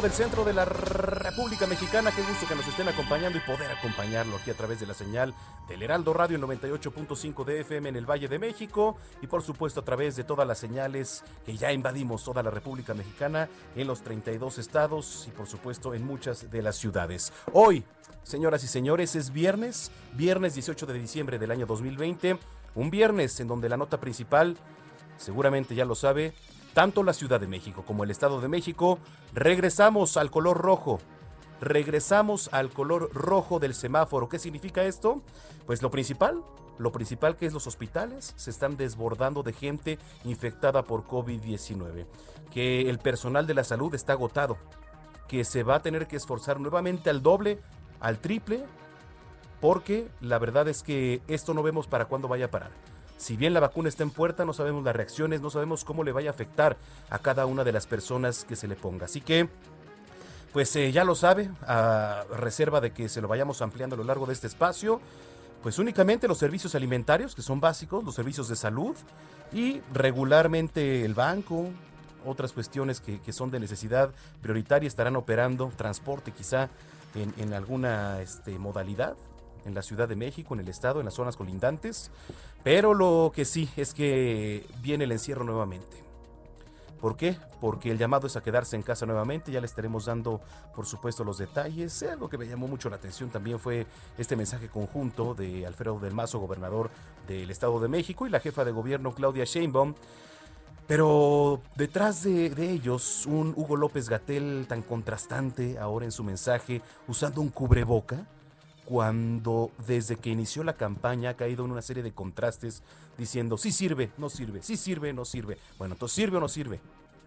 Del centro de la República Mexicana. Qué gusto que nos estén acompañando y poder acompañarlo aquí a través de la señal del Heraldo Radio en 98.5 de FM en el Valle de México y por supuesto a través de todas las señales que ya invadimos toda la República Mexicana en los 32 estados y por supuesto en muchas de las ciudades. Hoy, señoras y señores, es viernes, viernes 18 de diciembre del año 2020, un viernes en donde la nota principal, seguramente ya lo sabe, tanto la Ciudad de México como el Estado de México, regresamos al color rojo. Regresamos al color rojo del semáforo. ¿Qué significa esto? Pues lo principal, lo principal que es los hospitales se están desbordando de gente infectada por COVID-19. Que el personal de la salud está agotado. Que se va a tener que esforzar nuevamente al doble, al triple, porque la verdad es que esto no vemos para cuándo vaya a parar. Si bien la vacuna está en puerta, no sabemos las reacciones, no sabemos cómo le vaya a afectar a cada una de las personas que se le ponga. Así que, pues eh, ya lo sabe, a reserva de que se lo vayamos ampliando a lo largo de este espacio, pues únicamente los servicios alimentarios, que son básicos, los servicios de salud y regularmente el banco, otras cuestiones que, son de necesidad prioritaria estarán operando, transporte quizá en, en alguna este, modalidad en la Ciudad de México, en el estado, en las zonas colindantes. Pero lo que sí es que viene el encierro nuevamente. ¿Por qué? Porque el llamado es a quedarse en casa nuevamente. Ya le estaremos dando, por supuesto, los detalles. Algo que me llamó mucho la atención también fue este mensaje conjunto de Alfredo del Mazo, gobernador del Estado de México, y la jefa de gobierno, Claudia Sheinbaum. Pero detrás de, de ellos, un Hugo López Gatel tan contrastante ahora en su mensaje, usando un cubreboca, cuando desde que inició la campaña ha caído en una serie de contrastes diciendo sí sirve, no sirve, sí sirve, no sirve. Bueno, entonces sirve o no sirve.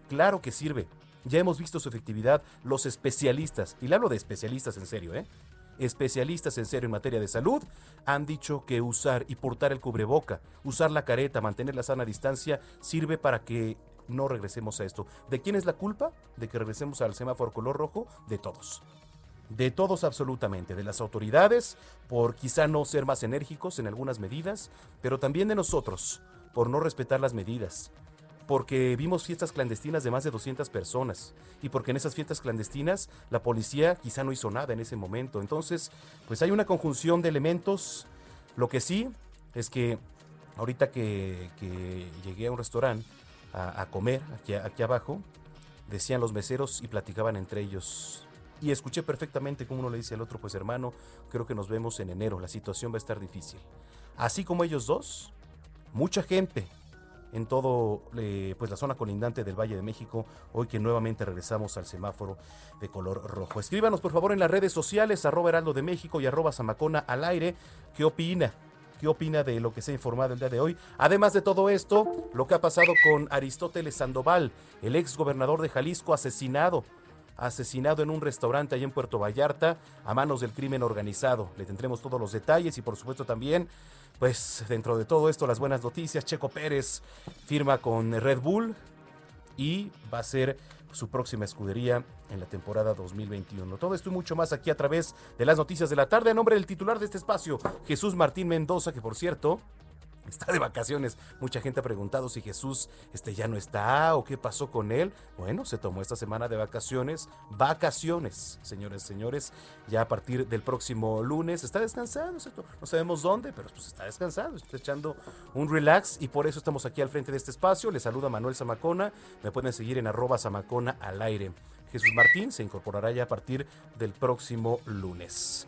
Claro que sirve. Ya hemos visto su efectividad. Los especialistas, y le hablo de especialistas en serio, ¿eh? Especialistas en serio en materia de salud han dicho que usar y portar el cubreboca, usar la careta, mantener la sana distancia, sirve para que no regresemos a esto. ¿De quién es la culpa de que regresemos al semáforo color rojo? De todos de todos absolutamente, de las autoridades, por quizá no ser más enérgicos en algunas medidas, pero también de nosotros, por no respetar las medidas, porque vimos fiestas clandestinas de más de 200 personas y porque en esas fiestas clandestinas la policía quizá no hizo nada en ese momento. Entonces, pues hay una conjunción de elementos. Lo que sí es que ahorita que, llegué a un restaurante a, a comer aquí, aquí abajo, decían los meseros y platicaban entre ellos y escuché perfectamente cómo uno le dice al otro, pues hermano, creo que nos vemos en enero, la situación va a estar difícil. Así como ellos dos, mucha gente en todo eh, pues la zona colindante del Valle de México, hoy que nuevamente regresamos al semáforo de color rojo. Escríbanos por favor en las redes sociales, arroba heraldo de México y arroba zamacona al aire, ¿qué opina? ¿Qué opina de lo que se ha informado el día de hoy? Además de todo esto, lo que ha pasado con Aristóteles Sandoval, el ex gobernador de Jalisco asesinado asesinado en un restaurante allá en Puerto Vallarta a manos del crimen organizado. Le tendremos todos los detalles y por supuesto también, pues dentro de todo esto, las buenas noticias. Checo Pérez firma con Red Bull y va a ser su próxima escudería en la temporada 2021. Todo esto y mucho más aquí a través de las noticias de la tarde. A nombre del titular de este espacio, Jesús Martín Mendoza, que por cierto está de vacaciones. Mucha gente ha preguntado si Jesús este, ya no está o qué pasó con él. Bueno, se tomó esta semana de vacaciones. Vacaciones, señores, señores. Ya a partir del próximo lunes está descansando, No sabemos dónde, pero pues está descansando, está echando un relax y por eso estamos aquí al frente de este espacio. Les saluda Manuel Zamacona. Me pueden seguir en arroba Zamacona al aire. Jesús Martín se incorporará ya a partir del próximo lunes.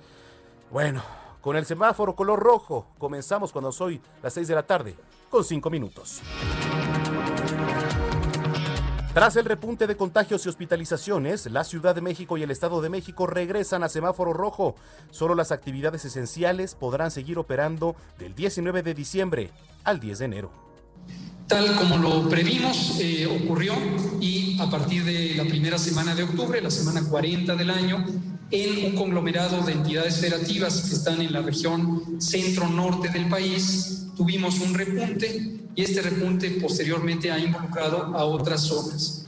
Bueno, con el semáforo color rojo. Comenzamos cuando soy las 6 de la tarde, con 5 minutos. Tras el repunte de contagios y hospitalizaciones, la Ciudad de México y el Estado de México regresan a semáforo rojo. Solo las actividades esenciales podrán seguir operando del 19 de diciembre al 10 de enero. Tal como lo previmos, eh, ocurrió y a partir de la primera semana de octubre, la semana 40 del año, en un conglomerado de entidades federativas que están en la región centro-norte del país, tuvimos un repunte y este repunte posteriormente ha involucrado a otras zonas.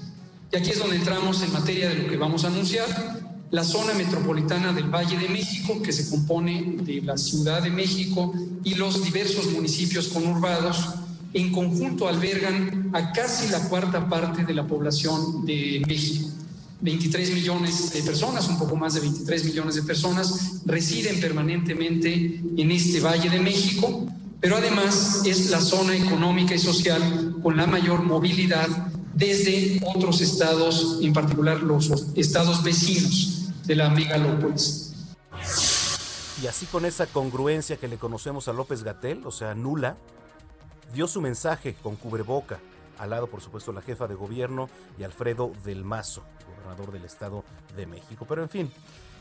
Y aquí es donde entramos en materia de lo que vamos a anunciar. La zona metropolitana del Valle de México, que se compone de la Ciudad de México y los diversos municipios conurbados, en conjunto albergan a casi la cuarta parte de la población de México. 23 millones de personas, un poco más de 23 millones de personas, residen permanentemente en este Valle de México, pero además es la zona económica y social con la mayor movilidad desde otros estados, en particular los estados vecinos de la megalópolis. Y así con esa congruencia que le conocemos a López Gatel, o sea, nula, dio su mensaje con cubreboca, al lado por supuesto la jefa de gobierno y Alfredo del Mazo del Estado de México. Pero en fin,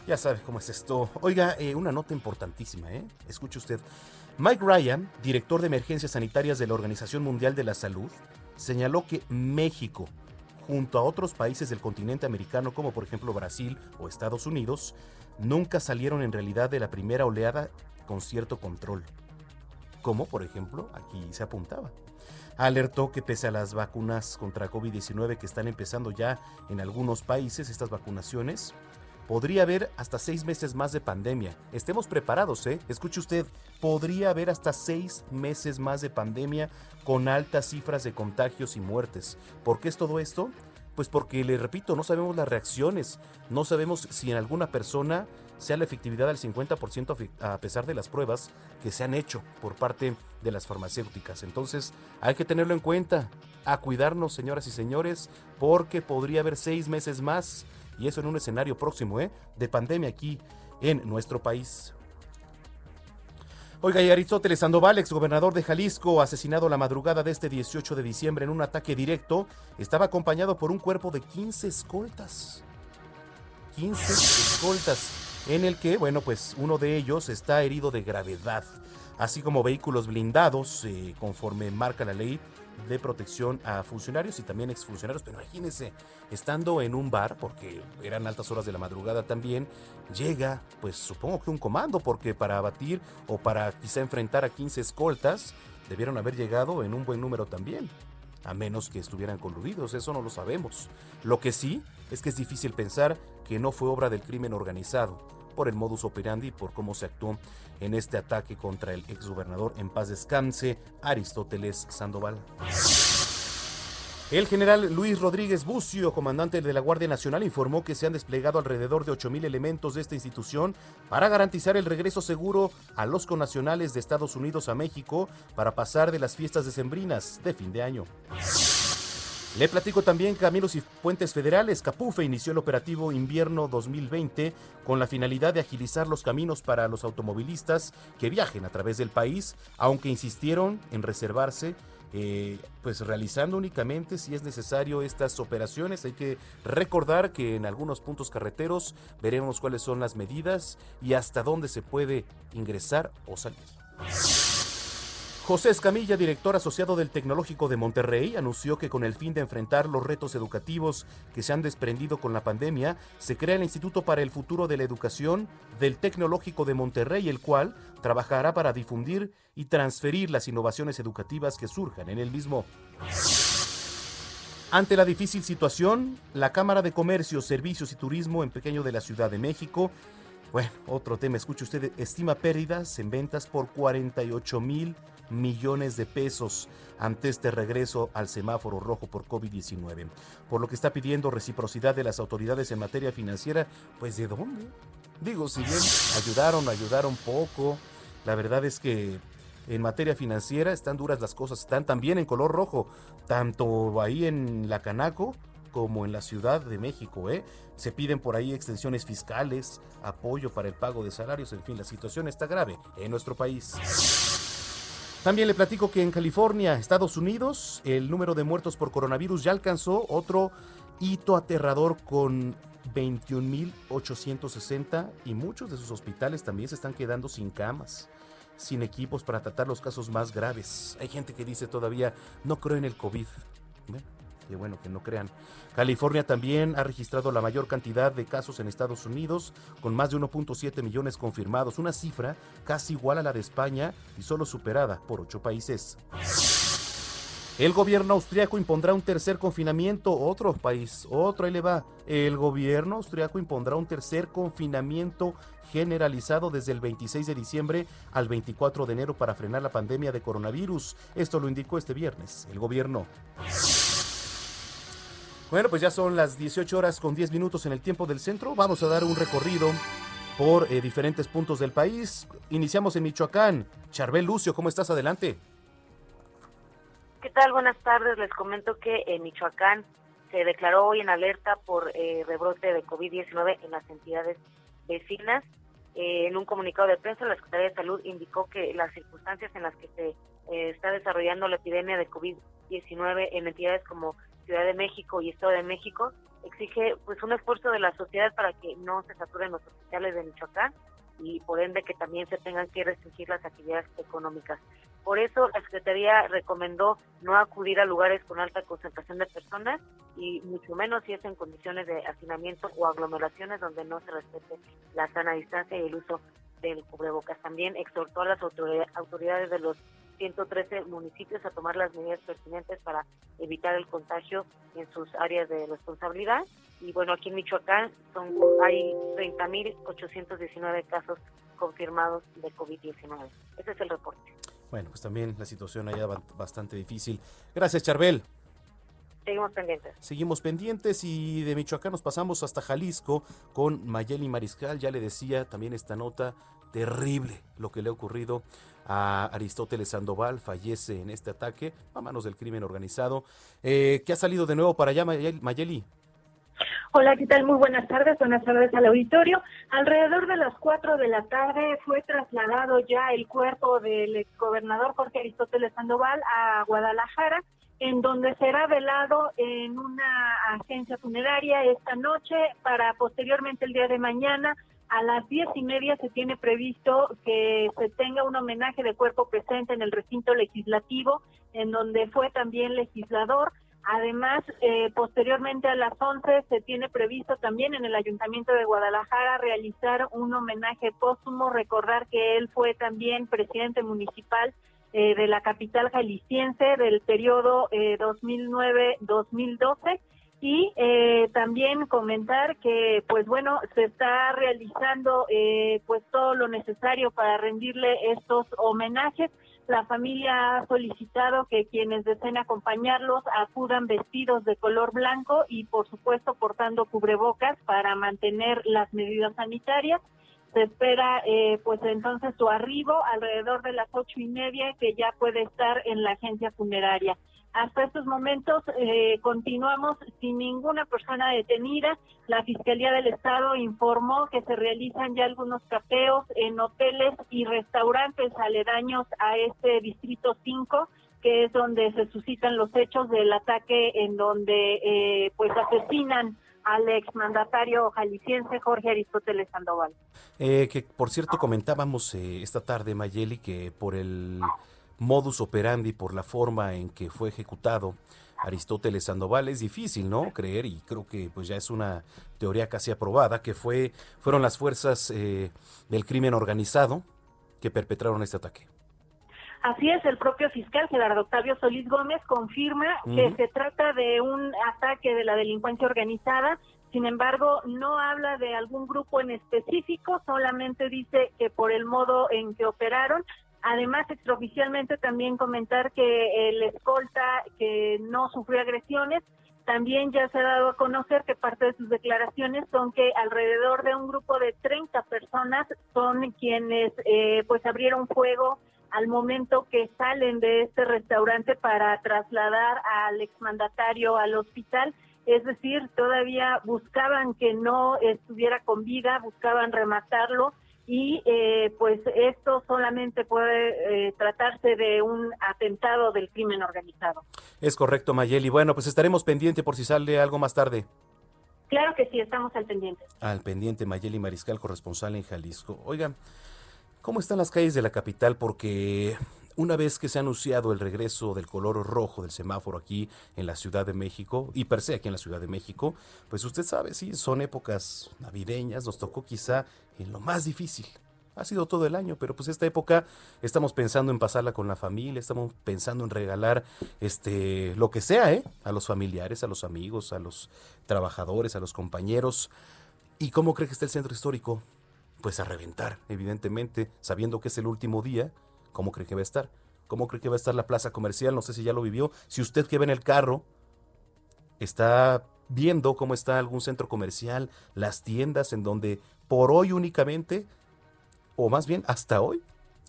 ya sabe cómo es esto. Oiga, eh, una nota importantísima, ¿eh? Escuche usted. Mike Ryan, director de emergencias sanitarias de la Organización Mundial de la Salud, señaló que México, junto a otros países del continente americano como por ejemplo Brasil o Estados Unidos, nunca salieron en realidad de la primera oleada con cierto control. Como por ejemplo aquí se apuntaba alertó que pese a las vacunas contra COVID-19 que están empezando ya en algunos países, estas vacunaciones, podría haber hasta seis meses más de pandemia. Estemos preparados, ¿eh? Escuche usted, podría haber hasta seis meses más de pandemia con altas cifras de contagios y muertes. ¿Por qué es todo esto? Pues porque, le repito, no sabemos las reacciones, no sabemos si en alguna persona sea la efectividad del 50% a pesar de las pruebas que se han hecho por parte de las farmacéuticas. Entonces hay que tenerlo en cuenta, a cuidarnos señoras y señores, porque podría haber seis meses más, y eso en un escenario próximo, ¿eh? de pandemia aquí en nuestro país. Oiga, y Aristóteles Sandoval, exgobernador de Jalisco, asesinado la madrugada de este 18 de diciembre en un ataque directo, estaba acompañado por un cuerpo de 15 escoltas. 15 escoltas en el que, bueno, pues uno de ellos está herido de gravedad, así como vehículos blindados, eh, conforme marca la ley de protección a funcionarios y también exfuncionarios. Pero imagínense, estando en un bar, porque eran altas horas de la madrugada también, llega, pues supongo que un comando, porque para abatir o para quizá enfrentar a 15 escoltas, debieron haber llegado en un buen número también. A menos que estuvieran coludidos, eso no lo sabemos. Lo que sí es que es difícil pensar que no fue obra del crimen organizado, por el modus operandi y por cómo se actuó en este ataque contra el exgobernador en paz descanse, Aristóteles Sandoval. El general Luis Rodríguez Bucio, comandante de la Guardia Nacional, informó que se han desplegado alrededor de 8.000 elementos de esta institución para garantizar el regreso seguro a los connacionales de Estados Unidos a México para pasar de las fiestas decembrinas de fin de año. Le platico también Caminos y Puentes Federales. Capufe inició el operativo invierno 2020 con la finalidad de agilizar los caminos para los automovilistas que viajen a través del país, aunque insistieron en reservarse eh, pues realizando únicamente si es necesario estas operaciones. Hay que recordar que en algunos puntos carreteros veremos cuáles son las medidas y hasta dónde se puede ingresar o salir. José Escamilla, director asociado del Tecnológico de Monterrey, anunció que con el fin de enfrentar los retos educativos que se han desprendido con la pandemia, se crea el Instituto para el Futuro de la Educación del Tecnológico de Monterrey, el cual trabajará para difundir y transferir las innovaciones educativas que surjan en el mismo. Ante la difícil situación, la Cámara de Comercio, Servicios y Turismo en Pequeño de la Ciudad de México, bueno, otro tema, escuche usted, estima pérdidas en ventas por 48 mil millones de pesos ante este regreso al semáforo rojo por COVID-19. Por lo que está pidiendo reciprocidad de las autoridades en materia financiera, pues ¿de dónde? Digo, si bien ayudaron, ayudaron poco, la verdad es que en materia financiera están duras las cosas, están también en color rojo, tanto ahí en la Canaco como en la Ciudad de México. ¿eh? Se piden por ahí extensiones fiscales, apoyo para el pago de salarios, en fin, la situación está grave en nuestro país. También le platico que en California, Estados Unidos, el número de muertos por coronavirus ya alcanzó otro hito aterrador con 21.860 y muchos de sus hospitales también se están quedando sin camas, sin equipos para tratar los casos más graves. Hay gente que dice todavía, no creo en el COVID. Qué bueno que no crean. California también ha registrado la mayor cantidad de casos en Estados Unidos, con más de 1.7 millones confirmados, una cifra casi igual a la de España y solo superada por ocho países. El gobierno austriaco impondrá un tercer confinamiento, otro país, otro, ahí le va. El gobierno austriaco impondrá un tercer confinamiento generalizado desde el 26 de diciembre al 24 de enero para frenar la pandemia de coronavirus. Esto lo indicó este viernes el gobierno. Bueno, pues ya son las 18 horas con 10 minutos en el tiempo del centro. Vamos a dar un recorrido por eh, diferentes puntos del país. Iniciamos en Michoacán. Charbel Lucio, ¿cómo estás? Adelante. ¿Qué tal? Buenas tardes. Les comento que en Michoacán se declaró hoy en alerta por eh, rebrote de COVID-19 en las entidades vecinas. Eh, en un comunicado de prensa, la Secretaría de Salud indicó que las circunstancias en las que se eh, está desarrollando la epidemia de COVID-19 en entidades como Ciudad de México y Estado de México exige pues un esfuerzo de la sociedad para que no se saturen los hospitales de Michoacán y por ende que también se tengan que restringir las actividades económicas. Por eso la Secretaría recomendó no acudir a lugares con alta concentración de personas y mucho menos si es en condiciones de hacinamiento o aglomeraciones donde no se respete la sana distancia y el uso del cubrebocas. También exhortó a las autoridades de los 113 municipios a tomar las medidas pertinentes para evitar el contagio en sus áreas de responsabilidad. Y bueno, aquí en Michoacán son hay 30.819 casos confirmados de COVID-19. Ese es el reporte. Bueno, pues también la situación allá bastante difícil. Gracias, Charbel. Seguimos pendientes. Seguimos pendientes y de Michoacán nos pasamos hasta Jalisco con Mayeli Mariscal. Ya le decía también esta nota terrible lo que le ha ocurrido a Aristóteles Sandoval, fallece en este ataque a manos del crimen organizado. Eh, ¿Qué ha salido de nuevo para allá, Mayeli? Hola, ¿qué tal? Muy buenas tardes, buenas tardes al auditorio. Alrededor de las 4 de la tarde fue trasladado ya el cuerpo del exgobernador Jorge Aristóteles Sandoval a Guadalajara, en donde será velado en una agencia funeraria esta noche para posteriormente el día de mañana a las diez y media se tiene previsto que se tenga un homenaje de cuerpo presente en el recinto legislativo, en donde fue también legislador. Además, eh, posteriormente a las 11 se tiene previsto también en el Ayuntamiento de Guadalajara realizar un homenaje póstumo, recordar que él fue también presidente municipal eh, de la capital jalisciense del periodo 2009-2012 eh, y también comentar que pues bueno se está realizando pues todo lo necesario para rendirle estos homenajes la familia ha solicitado que quienes deseen acompañarlos acudan vestidos de color blanco y, por supuesto, portando cubrebocas para mantener las medidas sanitarias. Se espera, eh, pues entonces, su arribo alrededor de las ocho y media, que ya puede estar en la agencia funeraria. Hasta estos momentos eh, continuamos sin ninguna persona detenida. La Fiscalía del Estado informó que se realizan ya algunos capeos en hoteles y restaurantes aledaños a este distrito 5 que es donde se suscitan los hechos del ataque en donde eh, pues asesinan al exmandatario jalisciense Jorge Aristóteles Sandoval. Eh, que por cierto comentábamos esta tarde, Mayeli, que por el modus operandi, por la forma en que fue ejecutado Aristóteles Sandoval, es difícil, ¿no? Creer, y creo que pues ya es una teoría casi aprobada, que fue, fueron las fuerzas eh, del crimen organizado que perpetraron este ataque. Así es, el propio fiscal Gerardo Octavio Solís Gómez confirma que se trata de un ataque de la delincuencia organizada. Sin embargo, no habla de algún grupo en específico, solamente dice que por el modo en que operaron. Además, extraoficialmente también comentar que el escolta que no sufrió agresiones también ya se ha dado a conocer que parte de sus declaraciones son que alrededor de un grupo de 30 personas son quienes eh, pues abrieron fuego al momento que salen de este restaurante para trasladar al exmandatario al hospital. Es decir, todavía buscaban que no estuviera con vida, buscaban rematarlo y eh, pues esto solamente puede eh, tratarse de un atentado del crimen organizado. Es correcto, Mayeli. Bueno, pues estaremos pendiente por si sale algo más tarde. Claro que sí, estamos al pendiente. Al pendiente, Mayeli Mariscal, corresponsal en Jalisco. Oigan, ¿Cómo están las calles de la capital? Porque una vez que se ha anunciado el regreso del color rojo del semáforo aquí en la Ciudad de México, y per se aquí en la Ciudad de México, pues usted sabe, sí, son épocas navideñas, nos tocó quizá en lo más difícil. Ha sido todo el año, pero pues esta época estamos pensando en pasarla con la familia, estamos pensando en regalar este lo que sea, ¿eh? A los familiares, a los amigos, a los trabajadores, a los compañeros. ¿Y cómo cree que está el centro histórico? pues a reventar, evidentemente, sabiendo que es el último día, ¿cómo cree que va a estar? ¿Cómo cree que va a estar la plaza comercial? No sé si ya lo vivió. Si usted que ve en el carro está viendo cómo está algún centro comercial, las tiendas en donde por hoy únicamente, o más bien hasta hoy,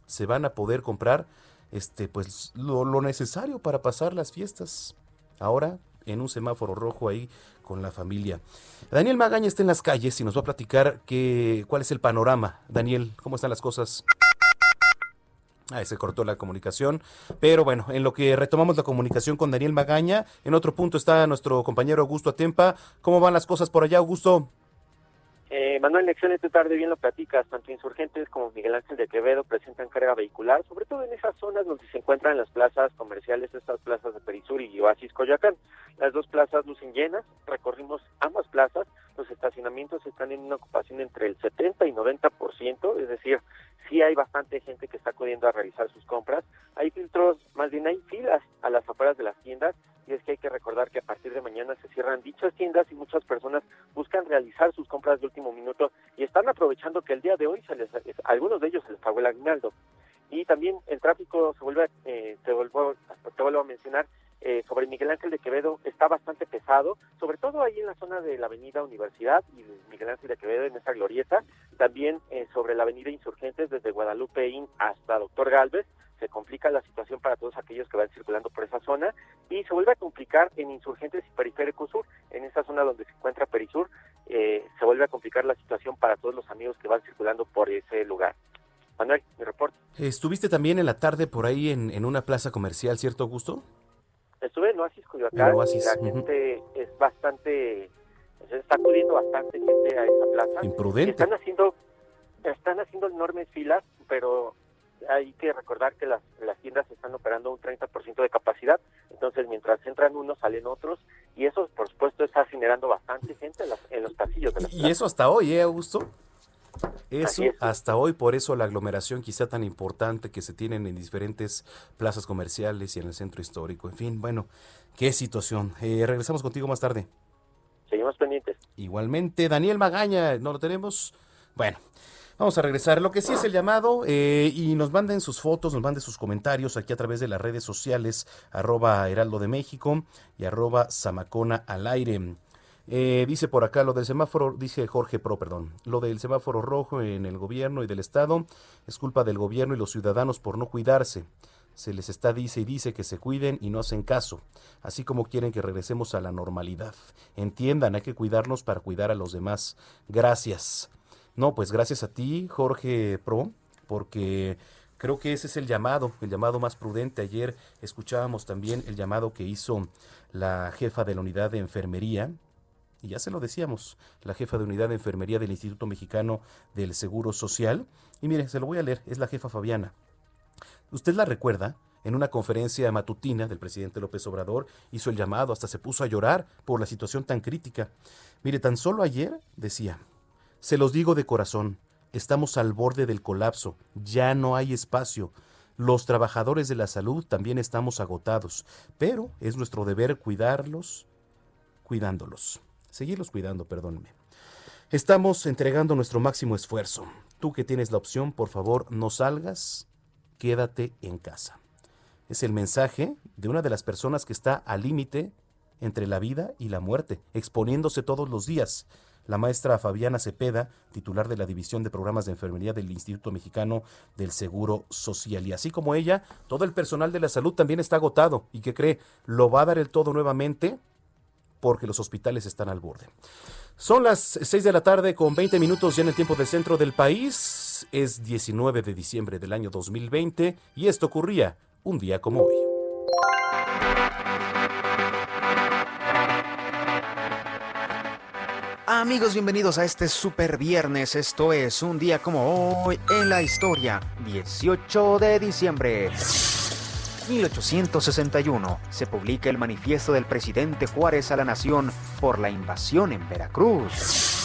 se van a poder comprar este, pues, lo, necesario para pasar las fiestas. Ahora, en un semáforo rojo ahí con la familia. Daniel Magaña está en las calles y nos va a platicar que, cuál es el panorama. Daniel, ¿cómo están las cosas? Ahí se cortó la comunicación. Pero bueno, en lo que retomamos la comunicación con Daniel Magaña, en otro punto está nuestro compañero Augusto Atempa. ¿Cómo van las cosas por allá, Augusto? Eh, Manuel, esta tarde bien lo platicas, tanto insurgentes como Miguel Ángel de Quevedo presentan carga vehicular, sobre todo en esas zonas donde se encuentran las plazas comerciales, estas plazas de Perisur y Oasis Coyoacán. Las dos plazas lucen llenas, recorrimos ambas plazas, los estacionamientos están en una ocupación entre el 70 y 90%, es decir, sí hay bastante gente que está acudiendo a realizar sus compras. Hay filtros, más bien hay filas a las afueras de las tiendas y es que hay que recordar que a partir de mañana se cierran dichas tiendas y muchas personas buscan realizar sus compras de último minuto y están aprovechando que el día de hoy se les, algunos de ellos se les pagó el aguinaldo. Y también el tráfico se vuelve, eh, te, vuelvo, te vuelvo a mencionar, eh, sobre Miguel Ángel de Quevedo está bastante pesado, sobre todo ahí en la zona de la avenida Universidad y Miguel Ángel de Quevedo en esa glorieta, también eh, sobre la avenida Insurgentes desde Guadalupe hasta Doctor Galvez, se complica la situación para todos aquellos que van circulando por esa zona y se vuelve a complicar en Insurgentes y Periférico Sur, en esa zona donde se encuentra Perisur, eh, se vuelve a complicar la situación para todos los amigos que van circulando por ese lugar. Manuel, mi reporte. Estuviste también en la tarde por ahí en, en una plaza comercial, ¿cierto, Augusto? Estuve en Oasis Coyoacán y la gente es bastante, se está acudiendo bastante gente a esa plaza. Imprudente. Están haciendo, están haciendo enormes filas, pero hay que recordar que las, las tiendas están operando un 30% de capacidad, entonces mientras entran unos salen otros y eso por supuesto está generando bastante gente en, los pasillos de Y eso hasta hoy, ¿eh, Augusto? Eso hasta hoy, por eso la aglomeración quizá tan importante que se tienen en diferentes plazas comerciales y en el centro histórico. En fin, bueno, qué situación. Eh, regresamos contigo más tarde. Seguimos pendientes. Igualmente, Daniel Magaña, ¿no lo tenemos? Bueno, Vamos a regresar. Lo que sí es el llamado eh, y nos manden sus fotos, nos manden sus comentarios aquí a través de las redes sociales, arroba Heraldo de México y arroba Zamacona al aire. Eh, dice por acá lo del semáforo, dice Jorge Pro, perdón, lo del semáforo rojo en el gobierno y del Estado es culpa del gobierno y los ciudadanos por no cuidarse. Se les está dice y dice que se cuiden y no hacen caso, así como quieren que regresemos a la normalidad. Entiendan, hay que cuidarnos para cuidar a los demás. Gracias. No, pues gracias a ti, Jorge Pro, porque creo que ese es el llamado, el llamado más prudente. Ayer escuchábamos también el llamado que hizo la jefa de la unidad de enfermería, y ya se lo decíamos, la jefa de unidad de enfermería del Instituto Mexicano del Seguro Social. Y mire, se lo voy a leer, es la jefa Fabiana. Usted la recuerda, en una conferencia matutina del presidente López Obrador, hizo el llamado, hasta se puso a llorar por la situación tan crítica. Mire, tan solo ayer decía, se los digo de corazón, estamos al borde del colapso, ya no hay espacio. Los trabajadores de la salud también estamos agotados, pero es nuestro deber cuidarlos, cuidándolos. Seguirlos cuidando, perdónenme. Estamos entregando nuestro máximo esfuerzo. Tú que tienes la opción, por favor, no salgas, quédate en casa. Es el mensaje de una de las personas que está al límite entre la vida y la muerte, exponiéndose todos los días. La maestra Fabiana Cepeda, titular de la División de Programas de Enfermería del Instituto Mexicano del Seguro Social. Y así como ella, todo el personal de la salud también está agotado y que cree lo va a dar el todo nuevamente porque los hospitales están al borde. Son las 6 de la tarde con 20 minutos ya en el tiempo del centro del país. Es 19 de diciembre del año 2020 y esto ocurría un día como hoy. Amigos, bienvenidos a este super viernes. Esto es un día como hoy en la historia. 18 de diciembre. 1861 se publica el manifiesto del presidente Juárez a la nación por la invasión en Veracruz.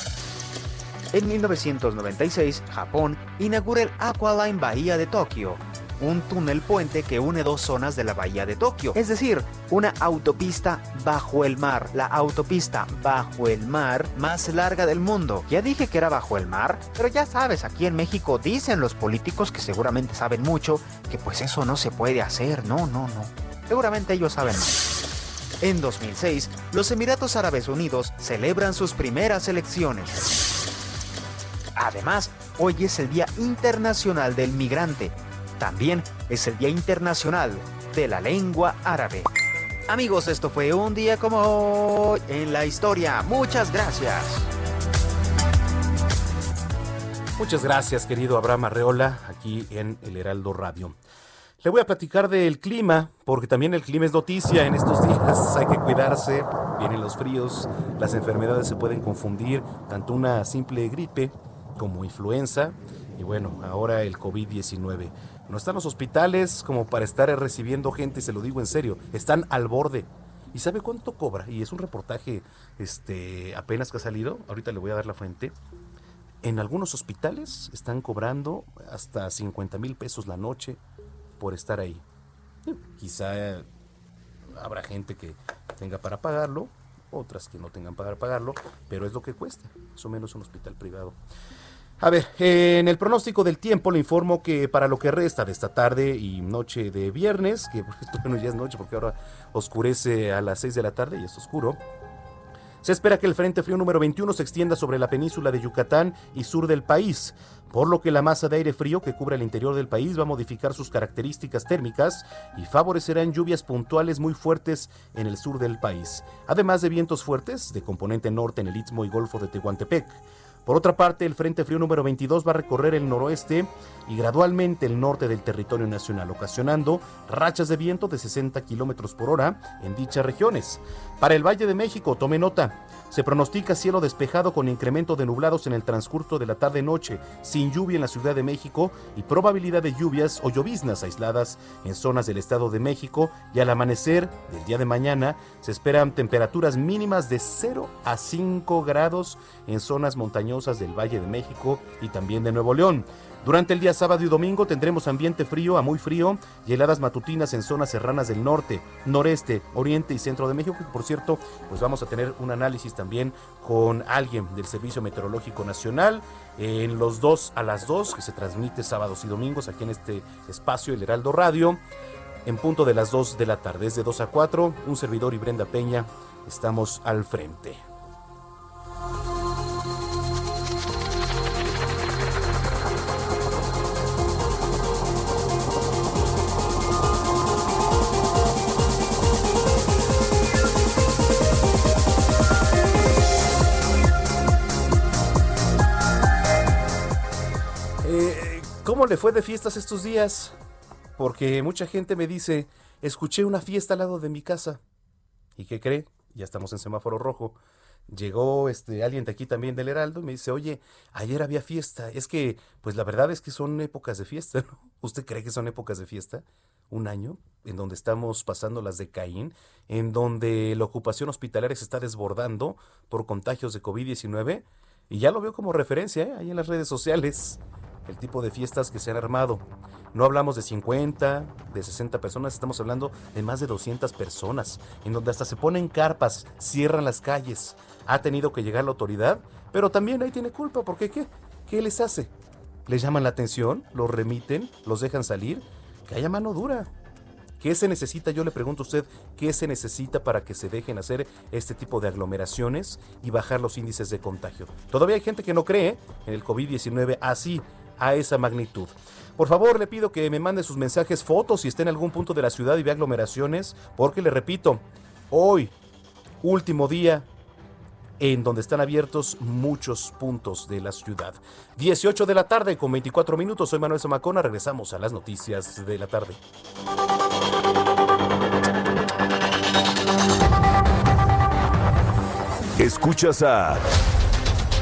En 1996, Japón inaugura el Aqualine Bahía de Tokio, un túnel puente que une dos zonas de la bahía de Tokio, es decir, una autopista bajo el mar, la autopista bajo el mar más larga del mundo. Ya dije que era bajo el mar, pero ya sabes, aquí en México dicen los políticos que seguramente saben mucho que pues eso no se puede hacer, no, no, no. Seguramente ellos saben más. En 2006, los Emiratos Árabes Unidos celebran sus primeras elecciones. Además, hoy es el Día Internacional del Migrante, también es el Día Internacional de la Lengua Árabe. Amigos, esto fue un día como hoy en la historia. Muchas gracias. Muchas gracias, querido Abraham Arreola, aquí en el Heraldo Radio. Le voy a platicar del clima, porque también el clima es noticia en estos días. Hay que cuidarse, vienen los fríos, las enfermedades se pueden confundir, tanto una simple gripe como influenza, y bueno, ahora el COVID-19. No están los hospitales como para estar recibiendo gente, se lo digo en serio, están al borde. ¿Y sabe cuánto cobra? Y es un reportaje este, apenas que ha salido, ahorita le voy a dar la fuente. En algunos hospitales están cobrando hasta 50 mil pesos la noche por estar ahí. Quizá habrá gente que tenga para pagarlo, otras que no tengan para pagarlo, pero es lo que cuesta, más o menos un hospital privado. A ver, en el pronóstico del tiempo le informo que para lo que resta de esta tarde y noche de viernes, que bueno ya es noche porque ahora oscurece a las 6 de la tarde y es oscuro, se espera que el Frente Frío número 21 se extienda sobre la península de Yucatán y sur del país, por lo que la masa de aire frío que cubre el interior del país va a modificar sus características térmicas y favorecerán lluvias puntuales muy fuertes en el sur del país, además de vientos fuertes de componente norte en el Istmo y Golfo de Tehuantepec. Por otra parte, el Frente Frío número 22 va a recorrer el noroeste y gradualmente el norte del territorio nacional, ocasionando rachas de viento de 60 kilómetros por hora en dichas regiones. Para el Valle de México, tome nota. Se pronostica cielo despejado con incremento de nublados en el transcurso de la tarde-noche, sin lluvia en la Ciudad de México y probabilidad de lluvias o lloviznas aisladas en zonas del Estado de México. Y al amanecer del día de mañana se esperan temperaturas mínimas de 0 a 5 grados en zonas montañosas del Valle de México y también de Nuevo León. Durante el día sábado y domingo tendremos ambiente frío a muy frío y heladas matutinas en zonas serranas del norte, noreste, oriente y centro de México. Por cierto, pues vamos a tener un análisis también con alguien del Servicio Meteorológico Nacional en los dos a las dos, que se transmite sábados y domingos aquí en este espacio, el Heraldo Radio, en punto de las 2 de la tarde. Desde 2 a 4, un servidor y Brenda Peña estamos al frente. ¿Cómo le fue de fiestas estos días? Porque mucha gente me dice, escuché una fiesta al lado de mi casa. ¿Y qué cree? Ya estamos en semáforo rojo. Llegó este alguien de aquí también del Heraldo y me dice, oye, ayer había fiesta. Es que, pues la verdad es que son épocas de fiesta, ¿no? ¿Usted cree que son épocas de fiesta? Un año en donde estamos pasando las de Caín, en donde la ocupación hospitalaria se está desbordando por contagios de COVID-19. Y ya lo veo como referencia ¿eh? ahí en las redes sociales el tipo de fiestas que se han armado. No hablamos de 50, de 60 personas, estamos hablando de más de 200 personas, en donde hasta se ponen carpas, cierran las calles. Ha tenido que llegar la autoridad, pero también ahí tiene culpa, porque ¿qué? ¿Qué les hace? ¿Les llaman la atención? ¿Los remiten? ¿Los dejan salir? Que haya mano dura. ¿Qué se necesita? Yo le pregunto a usted, ¿qué se necesita para que se dejen hacer este tipo de aglomeraciones y bajar los índices de contagio? Todavía hay gente que no cree en el COVID-19 así, a esa magnitud. Por favor, le pido que me mande sus mensajes, fotos si está en algún punto de la ciudad y ve aglomeraciones, porque le repito, hoy, último día en donde están abiertos muchos puntos de la ciudad. 18 de la tarde con 24 minutos. Soy Manuel Zamacona. Regresamos a las noticias de la tarde. Escuchas a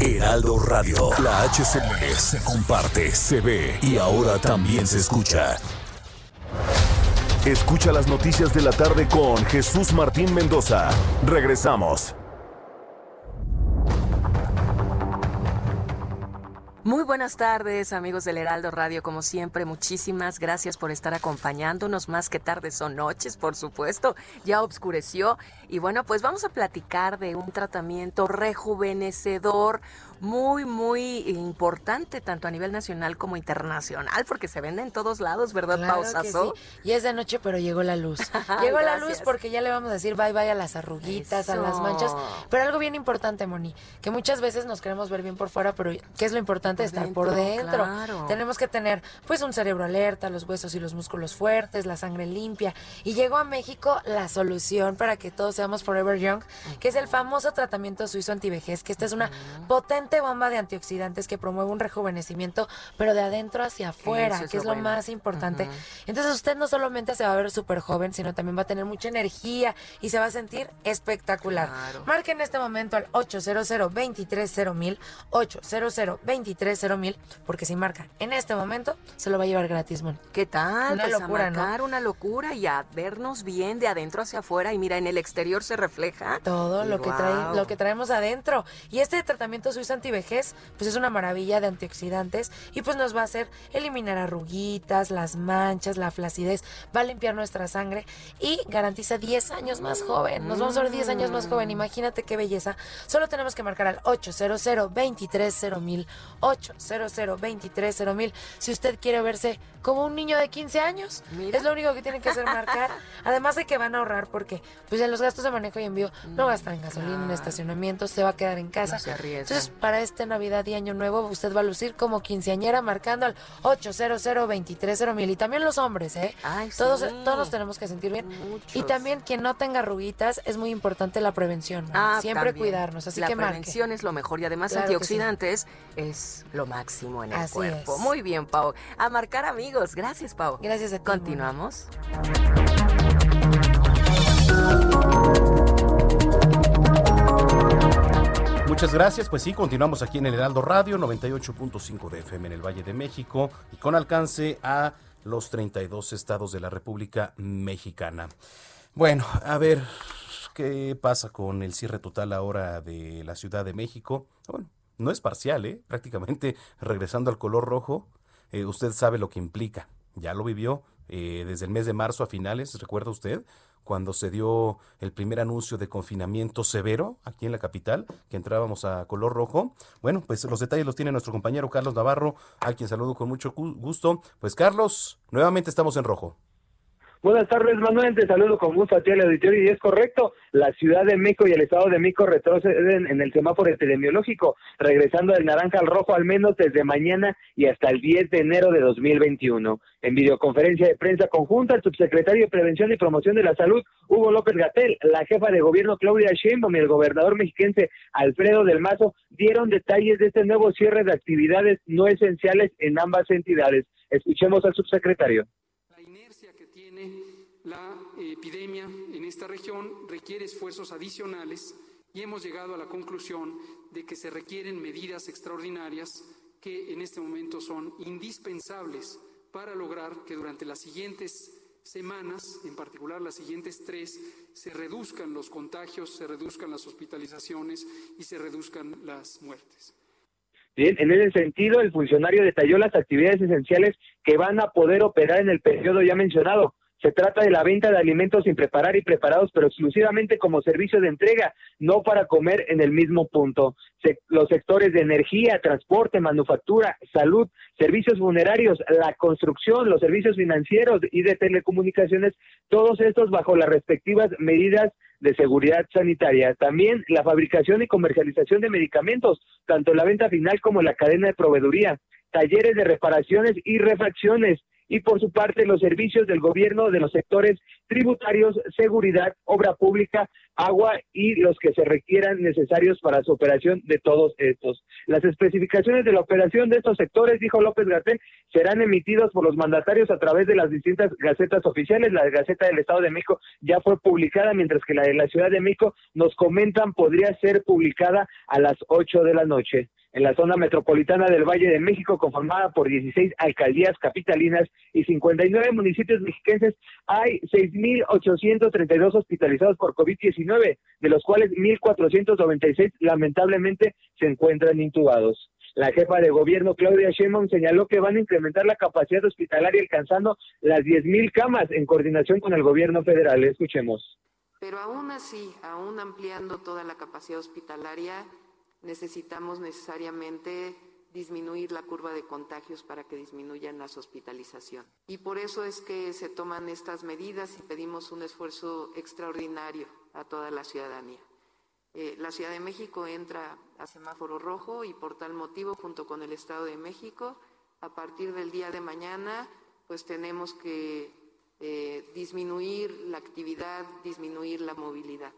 Heraldo Radio. La HCL se comparte, se ve y ahora también se escucha. Escucha las noticias de la tarde con Jesús Martín Mendoza. Regresamos. Muy buenas tardes, amigos del Heraldo Radio. Como siempre, muchísimas gracias por estar acompañándonos. Más que tardes son noches, por supuesto. Ya oscureció. Y bueno, pues vamos a platicar de un tratamiento rejuvenecedor muy, muy importante, tanto a nivel nacional como internacional, porque se vende en todos lados, ¿verdad, claro Que sí. Y es de noche, pero llegó la luz. llegó la luz porque ya le vamos a decir bye bye a las arruguitas, a las manchas. Pero algo bien importante, Moni, que muchas veces nos queremos ver bien por fuera, pero ¿qué es lo importante? Estar por dentro. Tenemos que tener, pues, un cerebro alerta, los huesos y los músculos fuertes, la sangre limpia. Y llegó a México la solución para que todos seamos forever young, que es el famoso tratamiento suizo antivejez, que esta es una potente bomba de antioxidantes que promueve un rejuvenecimiento, pero de adentro hacia afuera, que es lo más importante. Entonces usted no solamente se va a ver súper joven, sino también va a tener mucha energía y se va a sentir espectacular. Marque en este momento al 800 230 800 230 porque si marca en este momento, se lo va a llevar gratis, Mon. ¿Qué tal? Una Pues locura, a marcar una locura y a vernos bien de adentro hacia afuera y mira, en el exterior se refleja todo lo que trae, lo que traemos adentro. Y este tratamiento suizo antivejez, pues es una maravilla de antioxidantes y pues nos va a hacer eliminar arruguitas, las manchas, la flacidez, va a limpiar nuestra sangre y garantiza 10 años más joven. Nos vamos a ver 10 años más joven. Imagínate qué belleza. Solo tenemos que marcar al 800 230 800 230 si usted quiere verse como un niño de 15 años. Es lo único que tienen que hacer marcar. Además de que van a ahorrar porque pues en los gastos de manejo y envío no gastan en gasolina, en estacionamiento, se va a quedar en casa. No se. Entonces, para este Navidad y Año Nuevo, usted va a lucir como quinceañera marcando al 800 mil Y también los hombres, ¿eh? Ay, todos, sí. todos nos tenemos que sentir bien. Muchos. Y también quien no tenga arruguitas, es muy importante la prevención. ¿no? Ah, Siempre también. cuidarnos. Así la que marque. prevención es lo mejor y además Claro antioxidantes es lo máximo en el Así cuerpo. es. Muy bien, Pau. A marcar amigos. Gracias, Pau. Gracias a ti. Continuamos. Muchas gracias. Pues sí, continuamos aquí en el Heraldo Radio 98.5 de FM en el Valle de México y con alcance a los 32 estados de la República Mexicana. Bueno, a ver qué pasa con el cierre total ahora de la Ciudad de México. Bueno, no es parcial, ¿eh? Prácticamente regresando al color rojo, eh, usted sabe lo que implica. Ya lo vivió eh, desde el mes de marzo a finales, ¿recuerda usted? Cuando se dio el primer anuncio de confinamiento severo aquí en la capital, que entrábamos a color rojo. Bueno, pues los detalles los tiene nuestro compañero Carlos Navarro, a quien saludo con mucho gu- gusto. Pues Carlos, nuevamente estamos en rojo. Buenas tardes, Manuel. Te saludo con gusto a ti al auditorio. Y es correcto, la Ciudad de México y el Estado de México retroceden en el semáforo epidemiológico, regresando del naranja al rojo al menos desde mañana y hasta el 10 de enero de 2021. En videoconferencia de prensa conjunta, el subsecretario de Prevención y Promoción de la Salud, Hugo López Gatel, la jefa de gobierno Claudia Sheinbaum y el gobernador mexiquense Alfredo del Mazo dieron detalles de este nuevo cierre de actividades no esenciales en ambas entidades. Escuchemos al subsecretario. La inercia que tiene la epidemia en esta región requiere esfuerzos adicionales y hemos llegado a la conclusión de que se requieren medidas extraordinarias que en este momento son indispensables para lograr que durante las siguientes semanas, en particular las siguientes tres, se reduzcan los contagios, se reduzcan las hospitalizaciones y se reduzcan las muertes. Bien, en ese sentido, el funcionario detalló las actividades esenciales que van a poder operar en el periodo ya mencionado. Se trata de la venta de alimentos sin preparar y preparados, pero exclusivamente como servicio de entrega, no para comer en el mismo punto. los sectores de energía, transporte, manufactura, salud, servicios funerarios, la construcción, los servicios financieros y de telecomunicaciones, todos estos bajo las respectivas medidas de seguridad sanitaria. También la fabricación y comercialización de medicamentos, tanto la venta final como la cadena de proveeduría, talleres de reparaciones y refacciones y por su parte los servicios del gobierno de los sectores tributarios, seguridad, obra pública, agua y los que se requieran necesarios para su operación de todos estos. Las especificaciones de la operación de estos sectores, dijo López Gatel, serán emitidos por los mandatarios a través de las distintas gacetas oficiales. La Gaceta del Estado de México ya fue publicada, mientras que la de la Ciudad de México nos comentan podría ser publicada a las 8 de la noche en la zona metropolitana del Valle de México, conformada por 16 alcaldías capitalinas y 59 municipios mexiquenses, hay 6.832 hospitalizados por COVID-19, de los cuales 1.496 lamentablemente se encuentran intubados. La jefa de gobierno, Claudia Sheinbaum, señaló que van a incrementar la capacidad hospitalaria alcanzando las 10.000 camas en coordinación con el gobierno federal. Escuchemos. Pero aún así, aún ampliando toda la capacidad hospitalaria, necesitamos necesariamente disminuir la curva de contagios para que disminuyan las hospitalizaciones. Y por eso es que se toman estas medidas y pedimos un esfuerzo extraordinario a toda la ciudadanía. Eh, la Ciudad de México entra a semáforo rojo y por tal motivo, junto con el Estado de México, a partir del día de mañana, pues tenemos que eh, disminuir la actividad, disminuir la movilidad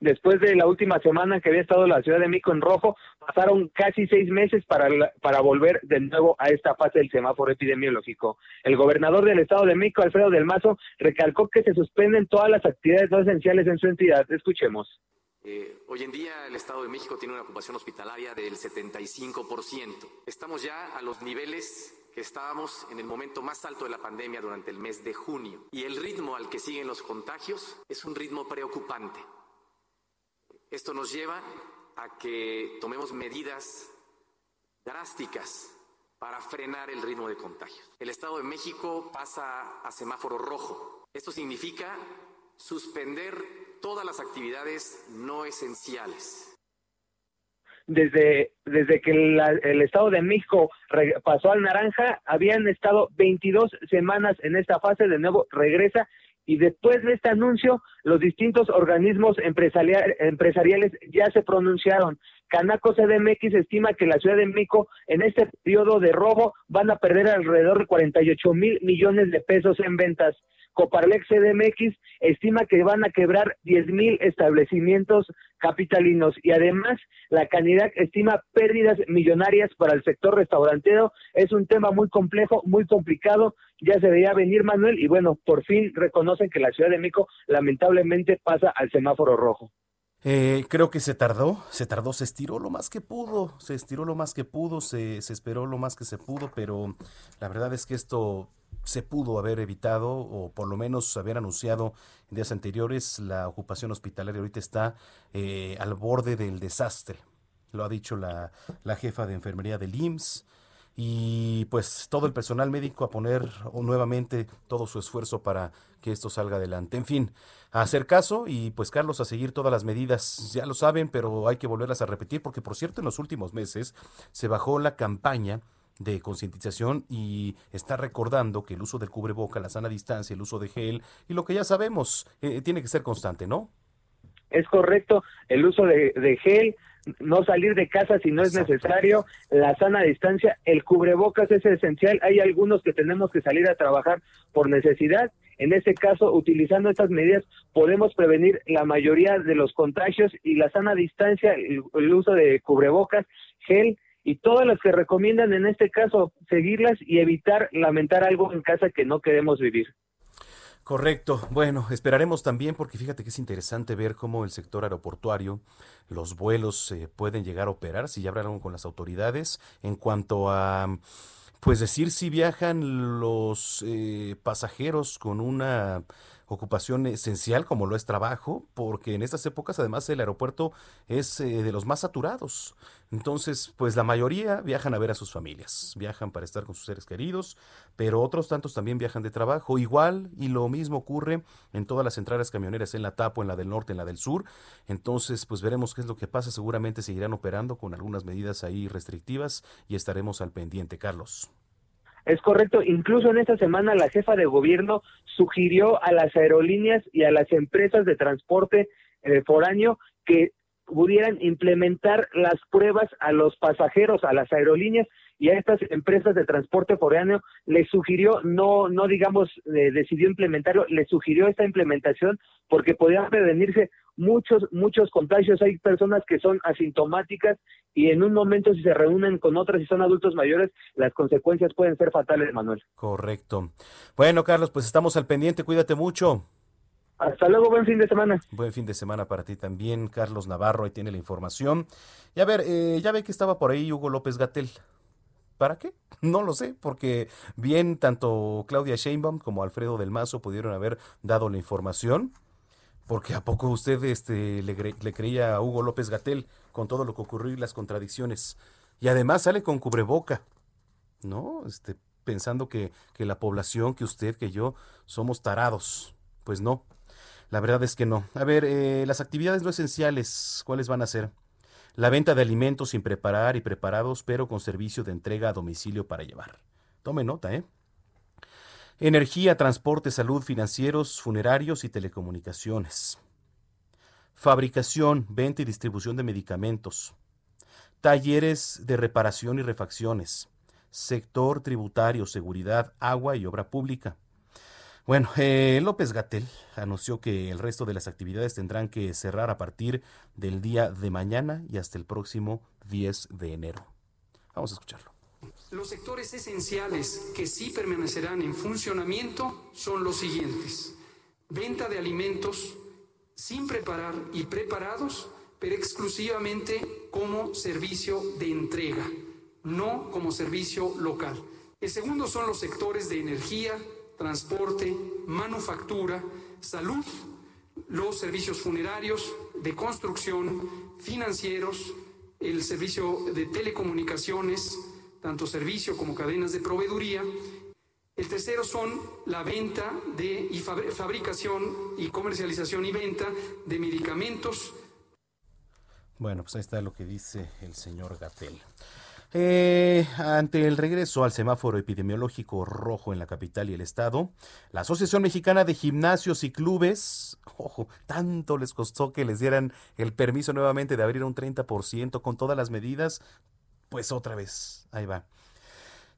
después de la última semana que había estado la Ciudad de México en rojo, pasaron casi seis meses para, para volver de nuevo a esta fase del semáforo epidemiológico. El gobernador del Estado de México, Alfredo del Mazo, recalcó que se suspenden todas las actividades no esenciales en su entidad. Escuchemos. Eh, hoy en día el Estado de México tiene una ocupación hospitalaria del 75%. Estamos ya a los niveles que estábamos en el momento más alto de la pandemia durante el mes de junio. Y el ritmo al que siguen los contagios es un ritmo preocupante. Esto nos lleva a que tomemos medidas drásticas para frenar el ritmo de contagios. El Estado de México pasa a semáforo rojo. Esto significa suspender todas las actividades no esenciales. Desde, desde que el Estado de México pasó al naranja, habían estado 22 semanas en esta fase, de nuevo regresa y después de este anuncio, los distintos organismos empresariales ya se pronunciaron. Canaco CDMX estima que la Ciudad de México en este periodo de robo van a perder alrededor de 48 mil millones de pesos en ventas. Coparlex CDMX estima que van a quebrar 10 mil establecimientos capitalinos y además la Canidad estima pérdidas millonarias para el sector restaurantero. Es un tema muy complejo, muy complicado. Ya se veía venir Manuel y bueno, por fin reconocen que la Ciudad de México lamentablemente pasa al semáforo rojo. Eh, creo que se tardó, se tardó, se estiró lo más que pudo, se estiró lo más que pudo, se, esperó lo más que se pudo, pero la verdad es que esto se pudo haber evitado o por lo menos haber anunciado en días anteriores. La ocupación hospitalaria ahorita está eh, al borde del desastre. Lo ha dicho la, la jefa de enfermería del IMSS y pues todo el personal médico a poner nuevamente todo su esfuerzo para que esto salga adelante. En fin, a hacer caso y pues Carlos a seguir todas las medidas, ya lo saben, pero hay que volverlas a repetir porque por cierto en los últimos meses se bajó la campaña de concientización y está recordando que el uso del cubreboca, la sana distancia, el uso de gel y lo que ya sabemos eh, tiene que ser constante, ¿no? Es correcto, el uso de, gel, no salir de casa si no es necesario, la sana distancia, el cubrebocas es esencial. Hay algunos que tenemos que salir a trabajar por necesidad. En ese caso, utilizando estas medidas, podemos prevenir la mayoría de los contagios y la sana distancia, el uso de cubrebocas, gel y todas las que recomiendan en este caso seguirlas y evitar lamentar algo en casa que no queremos vivir. Correcto. Bueno, esperaremos también porque fíjate que es interesante ver cómo el sector aeroportuario, los vuelos eh, pueden llegar a operar, si ya hablaron con las autoridades en cuanto a, pues decir si viajan los eh, pasajeros con una ocupación esencial como lo es trabajo, porque en estas épocas además el aeropuerto es eh, de los más saturados. Entonces, pues la mayoría viajan a ver a sus familias, viajan para estar con sus seres queridos, pero otros tantos también viajan de trabajo. Igual y lo mismo ocurre en todas las centrales camioneras, en la TAPO, en la del norte, en la del sur. Entonces, pues veremos qué es lo que pasa. Seguramente seguirán operando con algunas medidas ahí restrictivas y estaremos al pendiente, Carlos. Es correcto, incluso en esta semana la jefa de gobierno sugirió a las aerolíneas y a las empresas de transporte eh, foráneo que pudieran implementar las pruebas a los pasajeros, a las aerolíneas y a estas empresas de transporte foráneo. Les sugirió, no, no digamos, eh, decidió implementarlo, les sugirió esta implementación porque podían prevenirse muchos, muchos contagios. Hay personas que son asintomáticas y en un momento si se reúnen con otras y son adultos mayores, las consecuencias pueden ser fatales, Manuel. Correcto. Bueno, Carlos, pues estamos al pendiente, cuídate mucho. Hasta luego, buen fin de semana. Buen fin de semana para ti también, Carlos Navarro, ahí tiene la información. Y a ver, eh, ya ve que estaba por ahí Hugo López Gatel. ¿Para qué? No lo sé, porque bien tanto Claudia Sheinbaum como Alfredo del Mazo pudieron haber dado la información. Porque a poco usted este, le, creía a Hugo López Gatel con todo lo que ocurrió y las contradicciones. Y además sale con cubreboca, ¿no? Este, pensando que, que la población, que usted, que yo, somos tarados. Pues no, la verdad es que no. A ver, eh, las actividades no esenciales, ¿cuáles van a ser? La venta de alimentos sin preparar y preparados, pero con servicio de entrega a domicilio para llevar. Tome nota, ¿eh? Energía, transporte, salud, financieros, funerarios y telecomunicaciones. Fabricación, venta y distribución de medicamentos. Talleres de reparación y refacciones. Sector tributario, seguridad, agua y obra pública. Bueno, eh, López Gatel anunció que el resto de las actividades tendrán que cerrar a partir del día de mañana y hasta el próximo 10 de enero. Vamos a escucharlo. Los sectores esenciales que sí permanecerán en funcionamiento son los siguientes. Venta de alimentos sin preparar y preparados, pero exclusivamente como servicio de entrega, no como servicio local. El segundo son los sectores de energía, transporte, manufactura, salud, los servicios funerarios, de construcción, financieros, el servicio de telecomunicaciones, tanto servicio como cadenas de proveeduría. El tercero son la venta de y fabricación y comercialización y venta de medicamentos. Bueno, pues ahí está lo que dice el señor Gatel. Eh, ante el regreso al semáforo epidemiológico rojo en la capital y el estado, la Asociación Mexicana de Gimnasios y Clubes, ojo, tanto les costó que les dieran el permiso nuevamente de abrir un 30% con todas las medidas, pues otra vez, ahí va.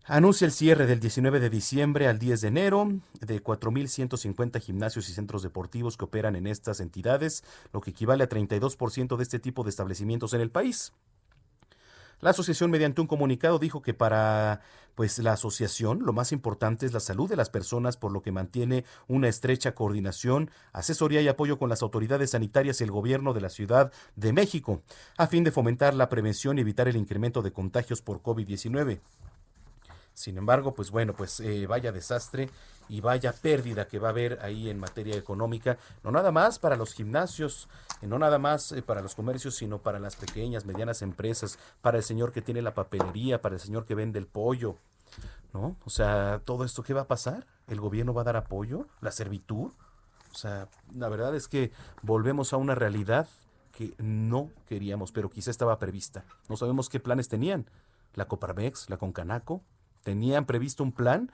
Anuncia el cierre del 19 de diciembre al 10 de enero de 4.150 gimnasios y centros deportivos que operan en estas entidades, lo que equivale a 32% de este tipo de establecimientos en el país. La asociación mediante un comunicado dijo que para pues la asociación lo más importante es la salud de las personas, por lo que mantiene una estrecha coordinación, asesoría y apoyo con las autoridades sanitarias y el gobierno de la Ciudad de México, a fin de fomentar la prevención y evitar el incremento de contagios por COVID-19. Sin embargo, pues bueno, pues eh, vaya desastre y vaya pérdida que va a haber ahí en materia económica, no nada más para los gimnasios, eh, no nada más eh, para los comercios, sino para las pequeñas, medianas empresas, para el señor que tiene la papelería, para el señor que vende el pollo, ¿no? O sea, todo esto, ¿qué va a pasar? ¿El gobierno va a dar apoyo? ¿La servitud? O sea, la verdad es que volvemos a una realidad que no queríamos, pero quizá estaba prevista. No sabemos qué planes tenían. La Coparmex, la Concanaco, tenían previsto un plan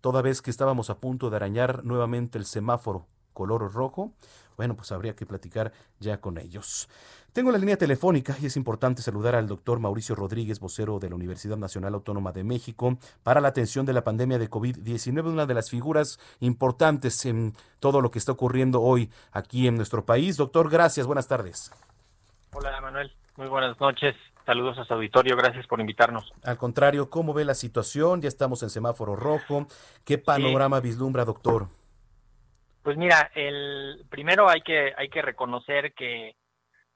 toda vez que estábamos a punto de arañar nuevamente el semáforo color rojo, bueno, pues habría que platicar ya con ellos. Tengo la línea telefónica y es importante saludar al doctor Mauricio Rodríguez, vocero de la Universidad Nacional Autónoma de México, para la atención de la pandemia de COVID-19, una de las figuras importantes en todo lo que está ocurriendo hoy aquí en nuestro país. Doctor, gracias, buenas tardes. Hola Manuel, muy buenas noches. Saludos a su auditorio, gracias por invitarnos. Al contrario, ¿cómo ve la situación? Ya estamos en semáforo rojo. ¿Qué panorama vislumbra, doctor? Pues mira, el primero hay que hay que reconocer que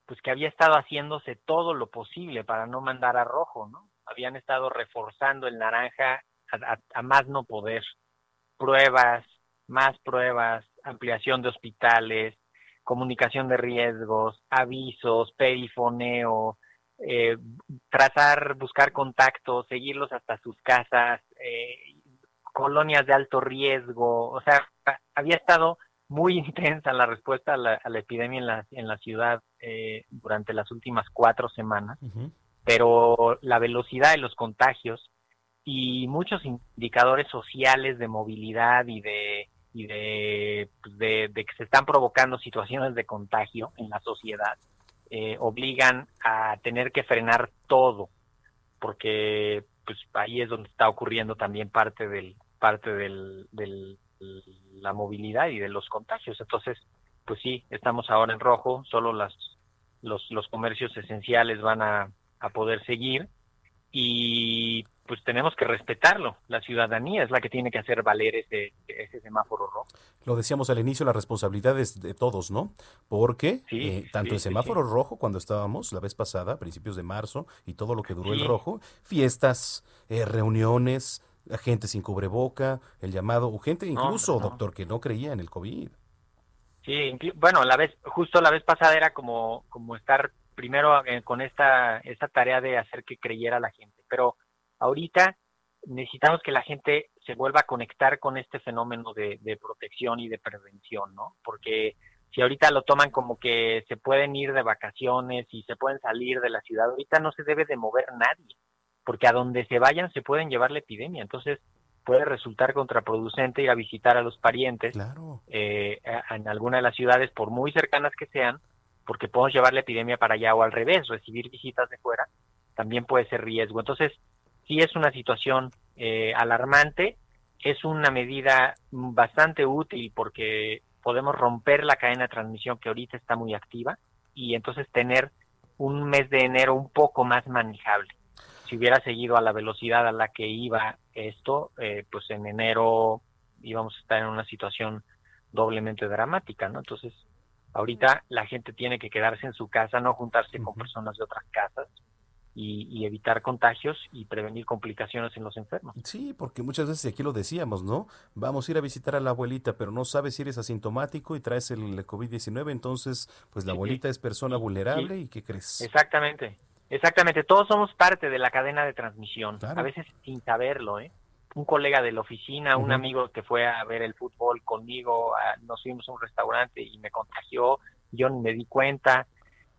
pues que había estado haciéndose todo lo posible para no mandar a rojo, ¿no? Habían estado reforzando el naranja a más no poder. Pruebas, más pruebas, ampliación de hospitales, comunicación de riesgos, avisos, perifoneo, eh, trazar, buscar contactos, seguirlos hasta sus casas, eh, colonias de alto riesgo, o sea, había estado muy intensa la respuesta a la, epidemia en la, en la ciudad eh, durante las últimas cuatro semanas, pero la velocidad de los contagios y muchos indicadores sociales de movilidad y de y pues, de, de, que se están provocando situaciones de contagio en la sociedad eh, obligan a tener que frenar todo, porque pues ahí es donde está ocurriendo también parte del parte del, la movilidad y de los contagios. Entonces, pues sí, estamos ahora en rojo, solo las los, los comercios esenciales van a, a poder seguir y pues tenemos que respetarlo. La ciudadanía es la que tiene que hacer valer ese, ese semáforo rojo. Lo decíamos al inicio, la responsabilidad es de todos, ¿no? Porque eh, tanto el semáforo rojo, cuando estábamos la vez pasada, a principios de marzo, y todo lo que duró el rojo, fiestas, eh, reuniones, gente sin cubreboca, el llamado, gente incluso, doctor, que no creía en el COVID. Sí, bueno, la vez, justo la vez pasada era como, como estar primero eh, con esta, esta tarea de hacer que creyera la gente, pero Ahorita necesitamos que la gente se vuelva a conectar con este fenómeno de, protección y de prevención, ¿no? Porque si ahorita lo toman como que se pueden ir de vacaciones y se pueden salir de la ciudad, ahorita no se debe de mover nadie, porque a donde se vayan se pueden llevar la epidemia. Entonces puede resultar contraproducente ir a visitar a los parientes eh, en alguna de las ciudades, por muy cercanas que sean, porque podemos llevar la epidemia para allá o al revés, recibir visitas de fuera también puede ser riesgo. Entonces, sí es una situación eh, alarmante, es una medida bastante útil porque podemos romper la cadena de transmisión que ahorita está muy activa y entonces tener un mes de enero un poco más manejable. Si hubiera seguido a la velocidad a la que iba esto, eh, pues en enero íbamos a estar en una situación doblemente dramática, ¿no? Entonces, ahorita la gente tiene que quedarse en su casa, no juntarse con personas de otras casas, y, evitar contagios y prevenir complicaciones en los enfermos. Sí, porque muchas veces aquí lo decíamos, ¿no? Vamos a ir a visitar a la abuelita, pero no sabes si eres asintomático y traes el COVID-19, entonces pues la abuelita es persona vulnerable y ¿qué crees? Exactamente, exactamente. Todos somos parte de la cadena de transmisión, a veces sin saberlo, ¿eh? Un colega de la oficina, un amigo que fue a ver el fútbol conmigo, nos fuimos a un restaurante y me contagió, yo ni me di cuenta,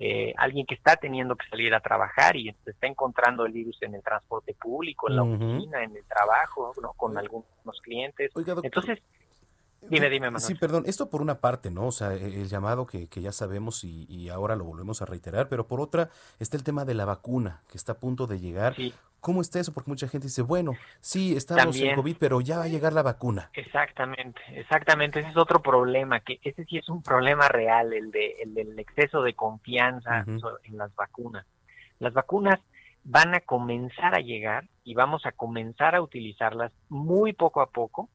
eh, alguien que está teniendo que salir a trabajar y se está encontrando el virus en el transporte público, en la oficina, en el trabajo, ¿no? con algunos clientes. Entonces, dime, dime, Manuel. Sí, perdón, esto por una parte, ¿no? O sea, el llamado que, que ya sabemos y, y, ahora lo volvemos a reiterar, pero por otra está el tema de la vacuna que está a punto de llegar. Sí. ¿Cómo está eso? Porque mucha gente dice, bueno, sí, estamos en COVID, pero ya va a llegar la vacuna. Exactamente, exactamente. Ese es otro problema, que ese sí es un problema real, el, de, el del exceso de confianza en las vacunas. Las vacunas van a comenzar a llegar y vamos a comenzar a utilizarlas muy poco a poco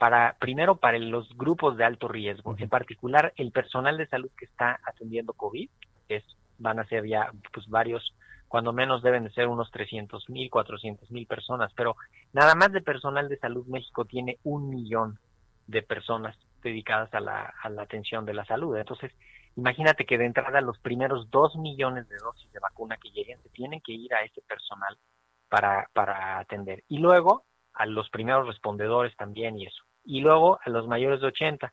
para primero para los grupos de alto riesgo, en particular el personal de salud que está atendiendo COVID, que es, van a ser ya pues varios cuando menos deben de ser unos 300 mil, 400 mil personas, pero nada más de personal de salud México tiene un millón de personas dedicadas a la, a la atención de la salud. Entonces, imagínate que de entrada los primeros dos millones de dosis de vacuna que lleguen se tienen que ir a ese personal para, para atender. Y luego a los primeros respondedores también y eso. Y luego a los mayores de 80.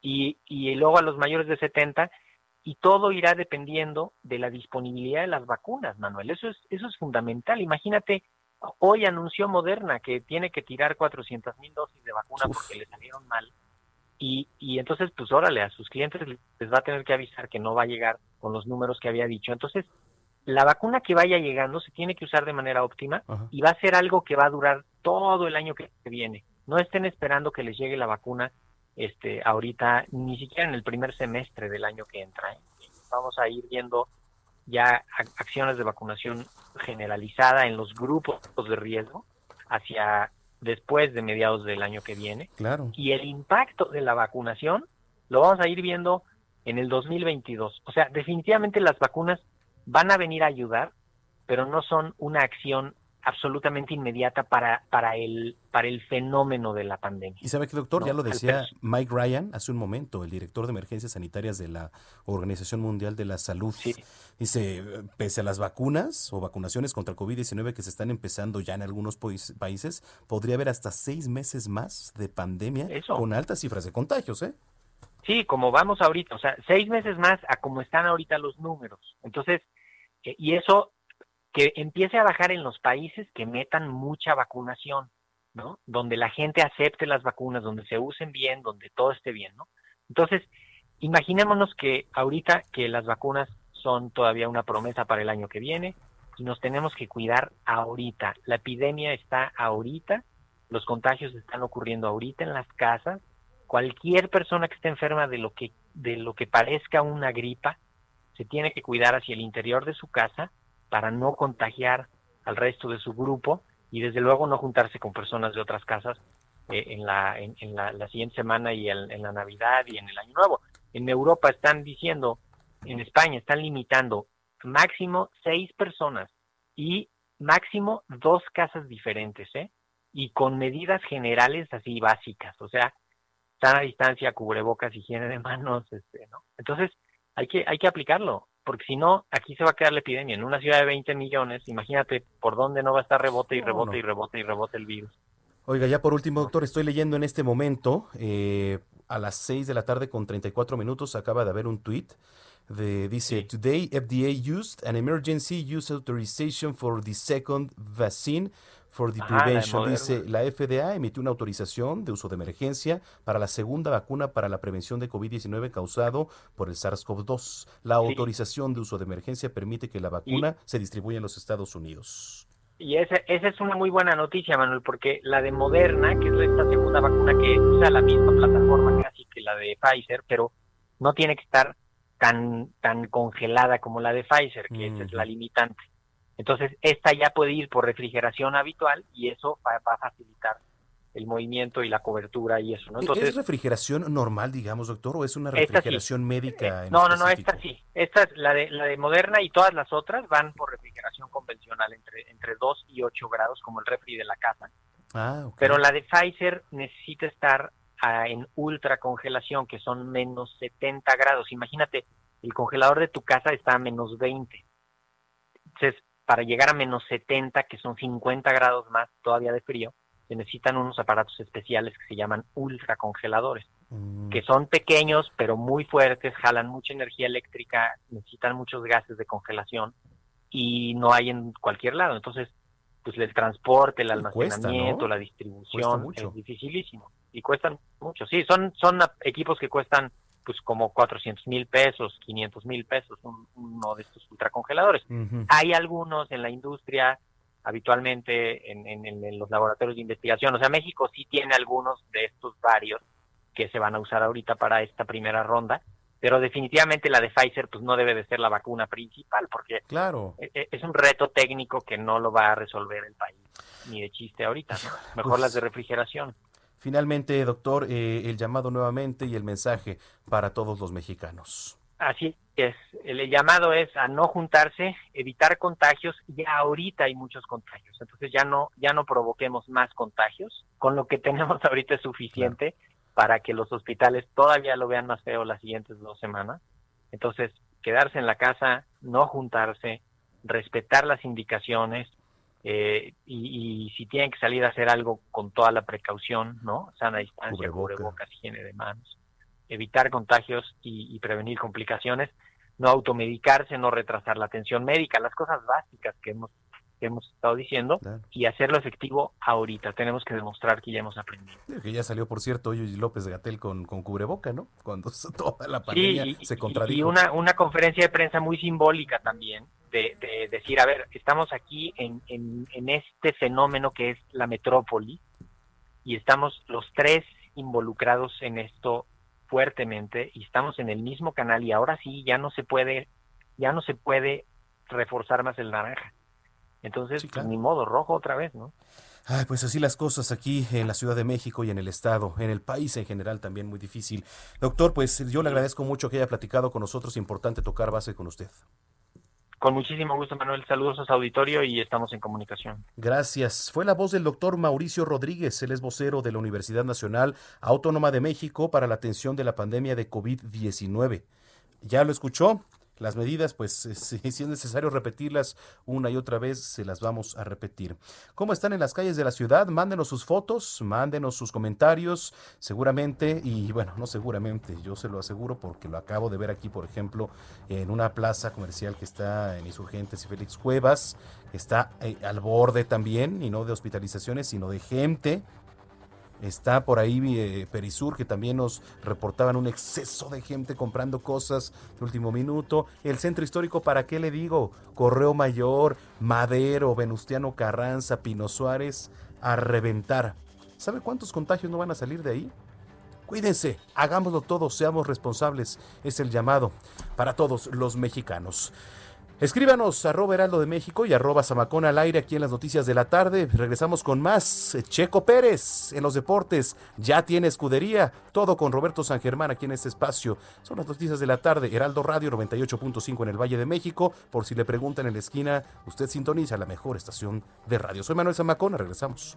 Y, y luego a los mayores de 70 y todo irá dependiendo de la disponibilidad de las vacunas, Manuel. Eso es, eso es fundamental. Imagínate, hoy anunció Moderna que tiene que tirar 400 mil dosis de vacuna porque le salieron mal. Y, y entonces, pues órale, a sus clientes les va a tener que avisar que no va a llegar con los números que había dicho. Entonces, la vacuna que vaya llegando se tiene que usar de manera óptima y va a ser algo que va a durar todo el año que viene. No estén esperando que les llegue la vacuna este, ahorita, ni siquiera en el primer semestre del año que entra. ¿eh? Vamos a ir viendo ya acciones de vacunación generalizada en los grupos de riesgo hacia después de mediados del año que viene. Claro. Y el impacto de la vacunación lo vamos a ir viendo en el 2022. O sea, definitivamente las vacunas van a venir a ayudar, pero no son una acción absolutamente inmediata para, para, el, para el fenómeno de la pandemia. Y sabe que, doctor, ya lo decía Mike Ryan hace un momento, el director de emergencias sanitarias de la Organización Mundial de la Salud. Dice, pese a las vacunas o vacunaciones contra COVID-19 que se están empezando ya en algunos países, podría haber hasta seis meses más de pandemia con altas cifras de contagios, ¿eh? Sí, como vamos ahorita, o sea, seis meses más a como están ahorita los números. Entonces, eh, y eso que empiece a bajar en los países que metan mucha vacunación, ¿no? Donde la gente acepte las vacunas, donde se usen bien, donde todo esté bien, ¿no? Entonces, imaginémonos que ahorita que las vacunas son todavía una promesa para el año que viene y nos tenemos que cuidar ahorita. La epidemia está ahorita, los contagios están ocurriendo ahorita en las casas. Cualquier persona que esté enferma de lo que de lo que parezca una gripa se tiene que cuidar hacia el interior de su casa para no contagiar al resto de su grupo y desde luego no juntarse con personas de otras casas eh, en, la, en, la, siguiente semana y en, la Navidad y en el Año Nuevo. En Europa están diciendo, en España están limitando máximo seis personas y máximo dos casas diferentes, ¿eh? Y con medidas generales así básicas, o sea, a distancia, cubrebocas, higiene de manos, este, ¿no? Entonces, hay que, hay que aplicarlo porque si no, aquí se va a quedar la epidemia. En una ciudad de 20 millones, imagínate por dónde no va a estar rebote y rebote y rebote y rebote el virus. Oiga, ya por último, doctor, estoy leyendo en este momento, eh, a las 6 de la tarde con 34 minutos, acaba de haber un tweet de, dice, Today FDA used an emergency use authorization for the second vaccine for the Prevention. Dice, la FDA emitió una autorización de uso de emergencia para la segunda vacuna para la prevención de COVID-19 causado por el SARS-CoV-2. La autorización de uso de emergencia permite que la vacuna se distribuya en los Estados Unidos. Y esa, esa es una muy buena noticia, Manuel, porque la de Moderna, que es esta segunda vacuna que usa la misma plataforma casi que la de Pfizer, pero no tiene que estar tan, tan congelada como la de Pfizer, que esa es la limitante. Entonces, esta ya puede ir por refrigeración habitual y eso va, a facilitar el movimiento y la cobertura y eso, ¿no? Entonces, ¿Es refrigeración normal, digamos, doctor, o es una refrigeración médica? Eh, no, no, no, esta sí. Esta es la de, la de Moderna y todas las otras van por refrigeración convencional entre, entre 2 y 8 grados, como el refri de la casa. Ah, Pero la de Pfizer necesita estar ah, en ultra congelación, que son menos 70 grados. Imagínate, el congelador de tu casa está a menos 20. Entonces, para llegar a menos 70, que son 50 grados más todavía de frío, se necesitan unos aparatos especiales que se llaman ultracongeladores, mm. que son pequeños pero muy fuertes, jalan mucha energía eléctrica, necesitan muchos gases de congelación y no hay en cualquier lado. Entonces, pues el transporte, el almacenamiento, la distribución es dificilísimo y cuestan mucho. Sí, son, son equipos que cuestan pues como 400 mil pesos, 500 mil pesos, uno de estos ultracongeladores. Hay algunos en la industria, habitualmente en, en, los laboratorios de investigación. O sea, México sí tiene algunos de estos varios que se van a usar ahorita para esta primera ronda, pero definitivamente la de Pfizer pues no debe de ser la vacuna principal porque claro. E, e, es un reto técnico que no lo va a resolver el país ni de chiste ahorita, mejor pues las de refrigeración. Finalmente, doctor, eh, el llamado nuevamente y el mensaje para todos los mexicanos. Así es, el llamado es a no juntarse, evitar contagios, ya ahorita hay muchos contagios, entonces ya no, ya no provoquemos más contagios, con lo que tenemos ahorita es suficiente para que los hospitales todavía lo vean más feo las siguientes dos semanas, entonces quedarse en la casa, no juntarse, respetar las indicaciones, eh, y, si tienen que salir a hacer algo con toda la precaución, ¿no? Sana distancia, cubrebocas, higiene de manos, evitar contagios y, prevenir complicaciones, no automedicarse, no retrasar la atención médica, las cosas básicas que hemos hemos estado diciendo y hacerlo efectivo ahorita. Tenemos que demostrar que ya hemos aprendido. Que ya salió, por cierto, hoy López Gatel con, con cubreboca, ¿no? Cuando toda la pandemia se contradijo. Y una, una conferencia de prensa muy simbólica también, de, decir, a ver, estamos aquí en, en, este fenómeno que es la metrópoli y estamos los tres involucrados en esto fuertemente y estamos en el mismo canal y ahora sí ya no se puede ya no se puede reforzar más el naranja. Entonces, pues, ni modo, rojo otra vez, ¿no? Ay, pues así las cosas aquí en la Ciudad de México y en el Estado, en el país en general también muy difícil. Doctor, pues yo le agradezco mucho que haya platicado con nosotros, importante tocar base con usted. Con muchísimo gusto, Manuel. Saludos a su auditorio y estamos en comunicación. Gracias. Fue la voz del doctor Mauricio Rodríguez, él es vocero de la Universidad Nacional Autónoma de México para la atención de la pandemia de COVID-19. ¿Ya lo escuchó? Las medidas, pues si, es necesario repetirlas una y otra vez, se las vamos a repetir. ¿Cómo están en las calles de la ciudad? Mándenos sus fotos, mándenos sus comentarios, seguramente, y bueno, no seguramente, yo se lo aseguro porque lo acabo de ver aquí, por ejemplo, en una plaza comercial que está en Insurgentes y Félix Cuevas, que está eh, al borde también, y no de hospitalizaciones, sino de gente Está por ahí eh, Perisur, que también nos reportaban un exceso de gente comprando cosas de último minuto. El centro histórico, ¿para qué le digo? Correo Mayor, Madero, Venustiano Carranza, Pino Suárez, a reventar. ¿Sabe cuántos contagios no van a salir de ahí? Cuídense, hagámoslo todos, seamos responsables. Es el llamado para todos los mexicanos. Escríbanos arroba Heraldo de México y arroba Zamacón al aire aquí en las noticias de la tarde. Regresamos con más. Checo Pérez en los deportes ya tiene escudería. Todo con Roberto San Germán aquí en este espacio. Son las noticias de la tarde. Heraldo Radio 98.5 en el Valle de México. Por si le preguntan en la esquina, usted sintoniza la mejor estación de radio. Soy Manuel Zamacón. Regresamos.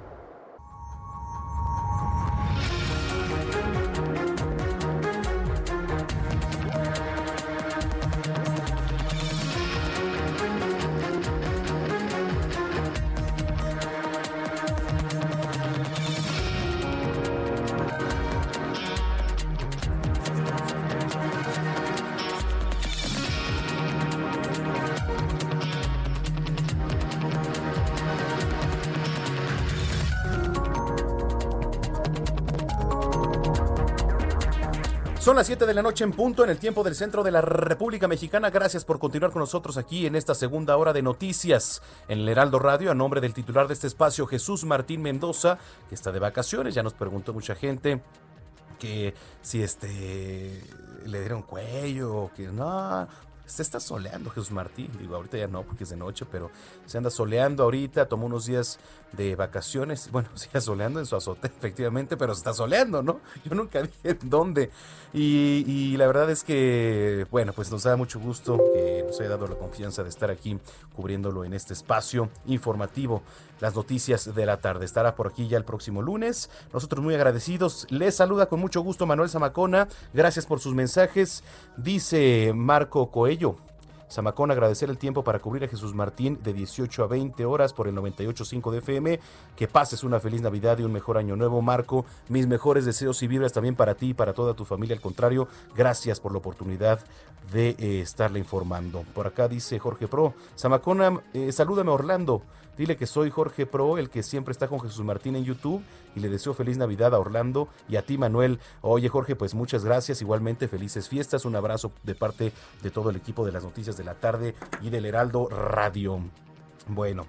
Las 7 de la noche en punto en el tiempo del centro de la República Mexicana. Gracias por continuar con nosotros aquí en esta segunda hora de noticias en el Heraldo Radio. A nombre del titular de este espacio, Jesús Martín Mendoza, que está de vacaciones. Ya nos preguntó mucha gente que si este le dieron cuello que no, se está soleando Jesús Martín. Digo, ahorita ya no porque es de noche, pero se anda soleando ahorita. Tomó unos días de vacaciones. Bueno, sigue soleando en su azote, efectivamente, pero se está soleando, ¿no? Yo nunca dije en dónde. Y, y, la verdad es que, bueno, pues nos da mucho gusto que nos haya dado la confianza de estar aquí cubriéndolo en este espacio informativo. Las noticias de la tarde. Estará por aquí ya el próximo lunes. Nosotros muy agradecidos. Les saluda con mucho gusto Manuel Zamacona. Gracias por sus mensajes. Dice Marco Coello. Zamacón, agradecer el tiempo para cubrir a Jesús Martín de 18 a 20 horas por el 98.5 de FM. Que pases una feliz Navidad y un mejor año nuevo, Marco. Mis mejores deseos y vibras también para ti y para toda tu familia. Al contrario, gracias por la oportunidad de eh, estarle informando. Por acá dice Jorge Pro. Zamacona, eh, salúdame Orlando. Dile que soy Jorge Pro, el que siempre está con Jesús Martín en YouTube y le deseo feliz Navidad a Orlando y a ti Manuel. Oye Jorge, pues muchas gracias, igualmente felices fiestas, un abrazo de parte de todo el equipo de las noticias de la tarde y del Heraldo Radio. Bueno.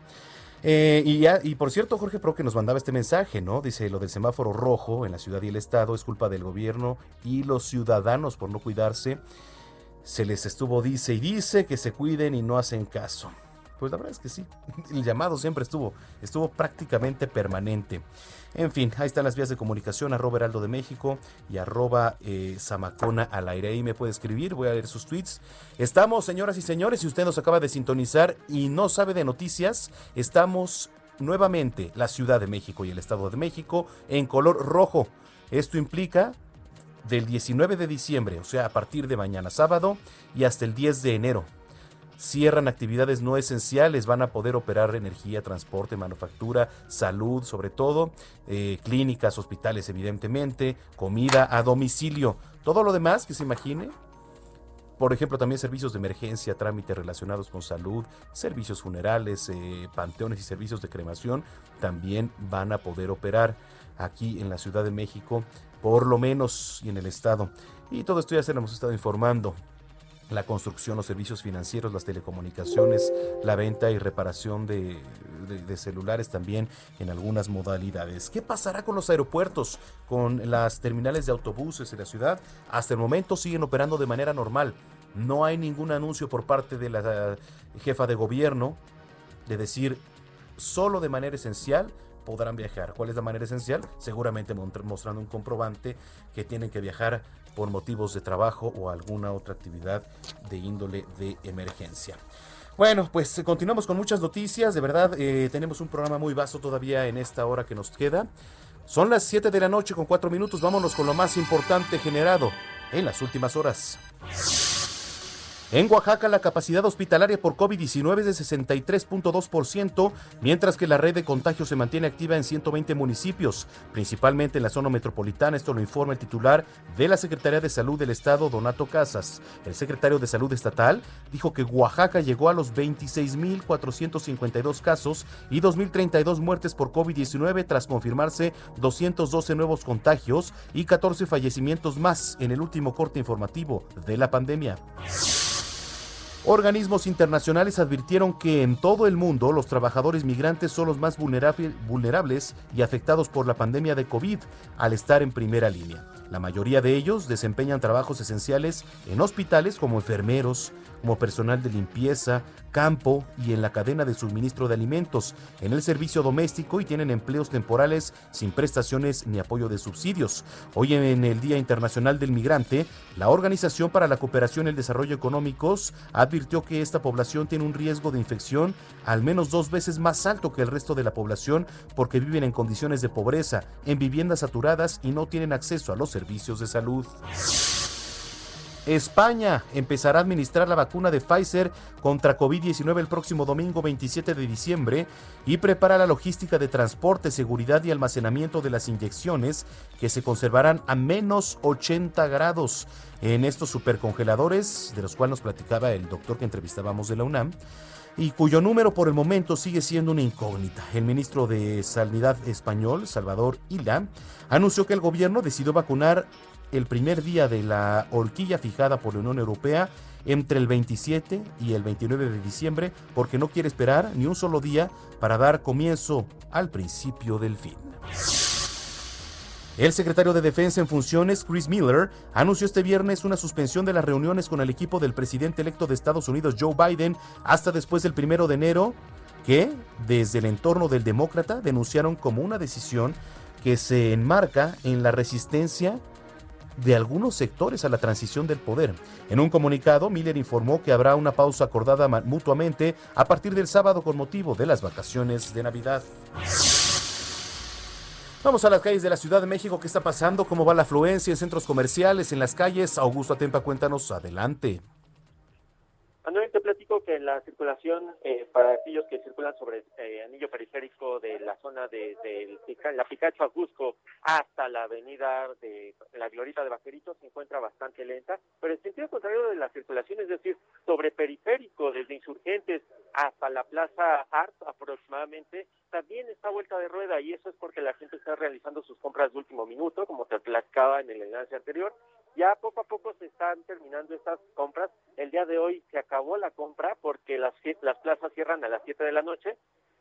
Eh, y, y por cierto, Jorge Pro que nos mandaba este mensaje, ¿no? Dice, lo del semáforo rojo en la ciudad y el estado es culpa del gobierno y los ciudadanos por no cuidarse. Se les estuvo, dice y dice, que se cuiden y no hacen caso Pues la verdad es que sí, el llamado siempre estuvo, estuvo prácticamente permanente. En fin, ahí están las vías de comunicación, arroba Heraldo de México y arroba eh, al aire. Ahí me puede escribir, voy a leer sus tweets. Estamos, señoras y señores, si usted nos acaba de sintonizar y no sabe de noticias, estamos nuevamente la Ciudad de México y el Estado de México en color rojo. Esto implica del 19 de diciembre, o sea, a partir de mañana sábado y hasta el 10 de enero. Cierran actividades no esenciales, van a poder operar energía, transporte, manufactura, salud, sobre todo, eh, clínicas, hospitales, evidentemente, comida a domicilio. Todo lo demás que se imagine, por ejemplo, también servicios de emergencia, trámites relacionados con salud, servicios funerales, eh, panteones y servicios de cremación también van a poder operar aquí en la Ciudad de México, por lo menos y en el estado. Y todo esto ya se lo hemos estado informando la construcción, los servicios financieros, las telecomunicaciones, la venta y reparación de, celulares también en algunas modalidades. ¿Qué pasará con los aeropuertos, con las terminales de autobuses en la ciudad? Hasta el momento siguen operando de manera normal. No hay ningún anuncio por parte de la jefa de gobierno de decir solo de manera esencial podrán viajar. ¿Cuál es la manera esencial? Seguramente mostrando un comprobante que tienen que viajar por motivos de trabajo o alguna otra actividad de índole de emergencia. Bueno, pues eh, continuamos con muchas noticias. De verdad, eh, tenemos un programa muy vasto todavía en esta hora que nos queda. Son las 7 de la noche con 4 minutos. Vámonos con lo más importante generado en las últimas horas. En Oaxaca la capacidad hospitalaria por COVID-19 es de 63.2%, mientras que la red de contagios se mantiene activa en 120 municipios, principalmente en la zona metropolitana. Esto lo informa el titular de la Secretaría de Salud del Estado, Donato Casas. El secretario de Salud Estatal dijo que Oaxaca llegó a los 26.452 casos y 2.032 muertes por COVID-19 tras confirmarse 212 nuevos contagios y 14 fallecimientos más en el último corte informativo de la pandemia. Organismos internacionales advirtieron que en todo el mundo los trabajadores migrantes son los más vulnerables y afectados por la pandemia de COVID al estar en primera línea. La mayoría de ellos desempeñan trabajos esenciales en hospitales como enfermeros, como personal de limpieza, campo y en la cadena de suministro de alimentos, en el servicio doméstico y tienen empleos temporales sin prestaciones ni apoyo de subsidios. Hoy en el Día Internacional del Migrante, la Organización para la Cooperación y el Desarrollo Económicos advirtió que esta población tiene un riesgo de infección al menos dos veces más alto que el resto de la población porque viven en condiciones de pobreza, en viviendas saturadas y no tienen acceso a los servicios de salud. España empezará a administrar la vacuna de Pfizer contra COVID-19 el próximo domingo 27 de diciembre y prepara la logística de transporte, seguridad y almacenamiento de las inyecciones que se conservarán a menos 80 grados en estos supercongeladores, de los cuales nos platicaba el doctor que entrevistábamos de la UNAM y cuyo número por el momento sigue siendo una incógnita. El ministro de Sanidad español, Salvador Ila, anunció que el gobierno decidió vacunar el primer día de la horquilla fijada por la Unión Europea entre el 27 y el 29 de diciembre porque no quiere esperar ni un solo día para dar comienzo al principio del fin. El secretario de Defensa en funciones, Chris Miller, anunció este viernes una suspensión de las reuniones con el equipo del presidente electo de Estados Unidos, Joe Biden, hasta después del primero de enero, que desde el entorno del demócrata denunciaron como una decisión que se enmarca en la resistencia de algunos sectores a la transición del poder. En un comunicado, Miller informó que habrá una pausa acordada mutuamente a partir del sábado con motivo de las vacaciones de Navidad. Vamos a las calles de la Ciudad de México. ¿Qué está pasando? ¿Cómo va la afluencia en centros comerciales, en las calles? Augusto Atempa, cuéntanos. Adelante. Te platico que la circulación eh, para aquellos que circulan sobre eh, anillo periférico de la zona de, la Picacho Cusco hasta la avenida de la Glorita de Vaqueritos se encuentra bastante lenta, pero el sentido contrario de la circulación, es decir, sobre periférico desde Insurgentes hasta la Plaza Art aproximadamente, también está vuelta de rueda y eso es porque la gente está realizando sus compras de último minuto, como te platicaba en el enlace anterior, ya poco a poco se están terminando estas compras. El día de hoy se acabó la compra porque las, las plazas cierran a las 7 de la noche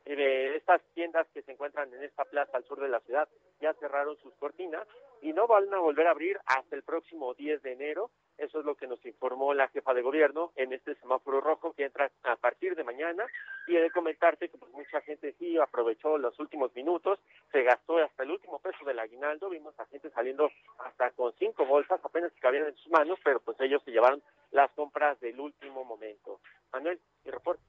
eh, estas tiendas que se encuentran en esta plaza al sur de la ciudad ya cerraron sus cortinas y no van a volver a abrir hasta el próximo 10 de enero. Eso es lo que nos informó la jefa de gobierno en este semáforo rojo que entra a partir de mañana. Y he de comentarte que pues, mucha gente sí aprovechó los últimos minutos, se gastó hasta el último peso del aguinaldo. Vimos a gente saliendo hasta con cinco bolsas, apenas cabían en sus manos, pero pues ellos se llevaron las compras del último momento. Manuel, mi reporte.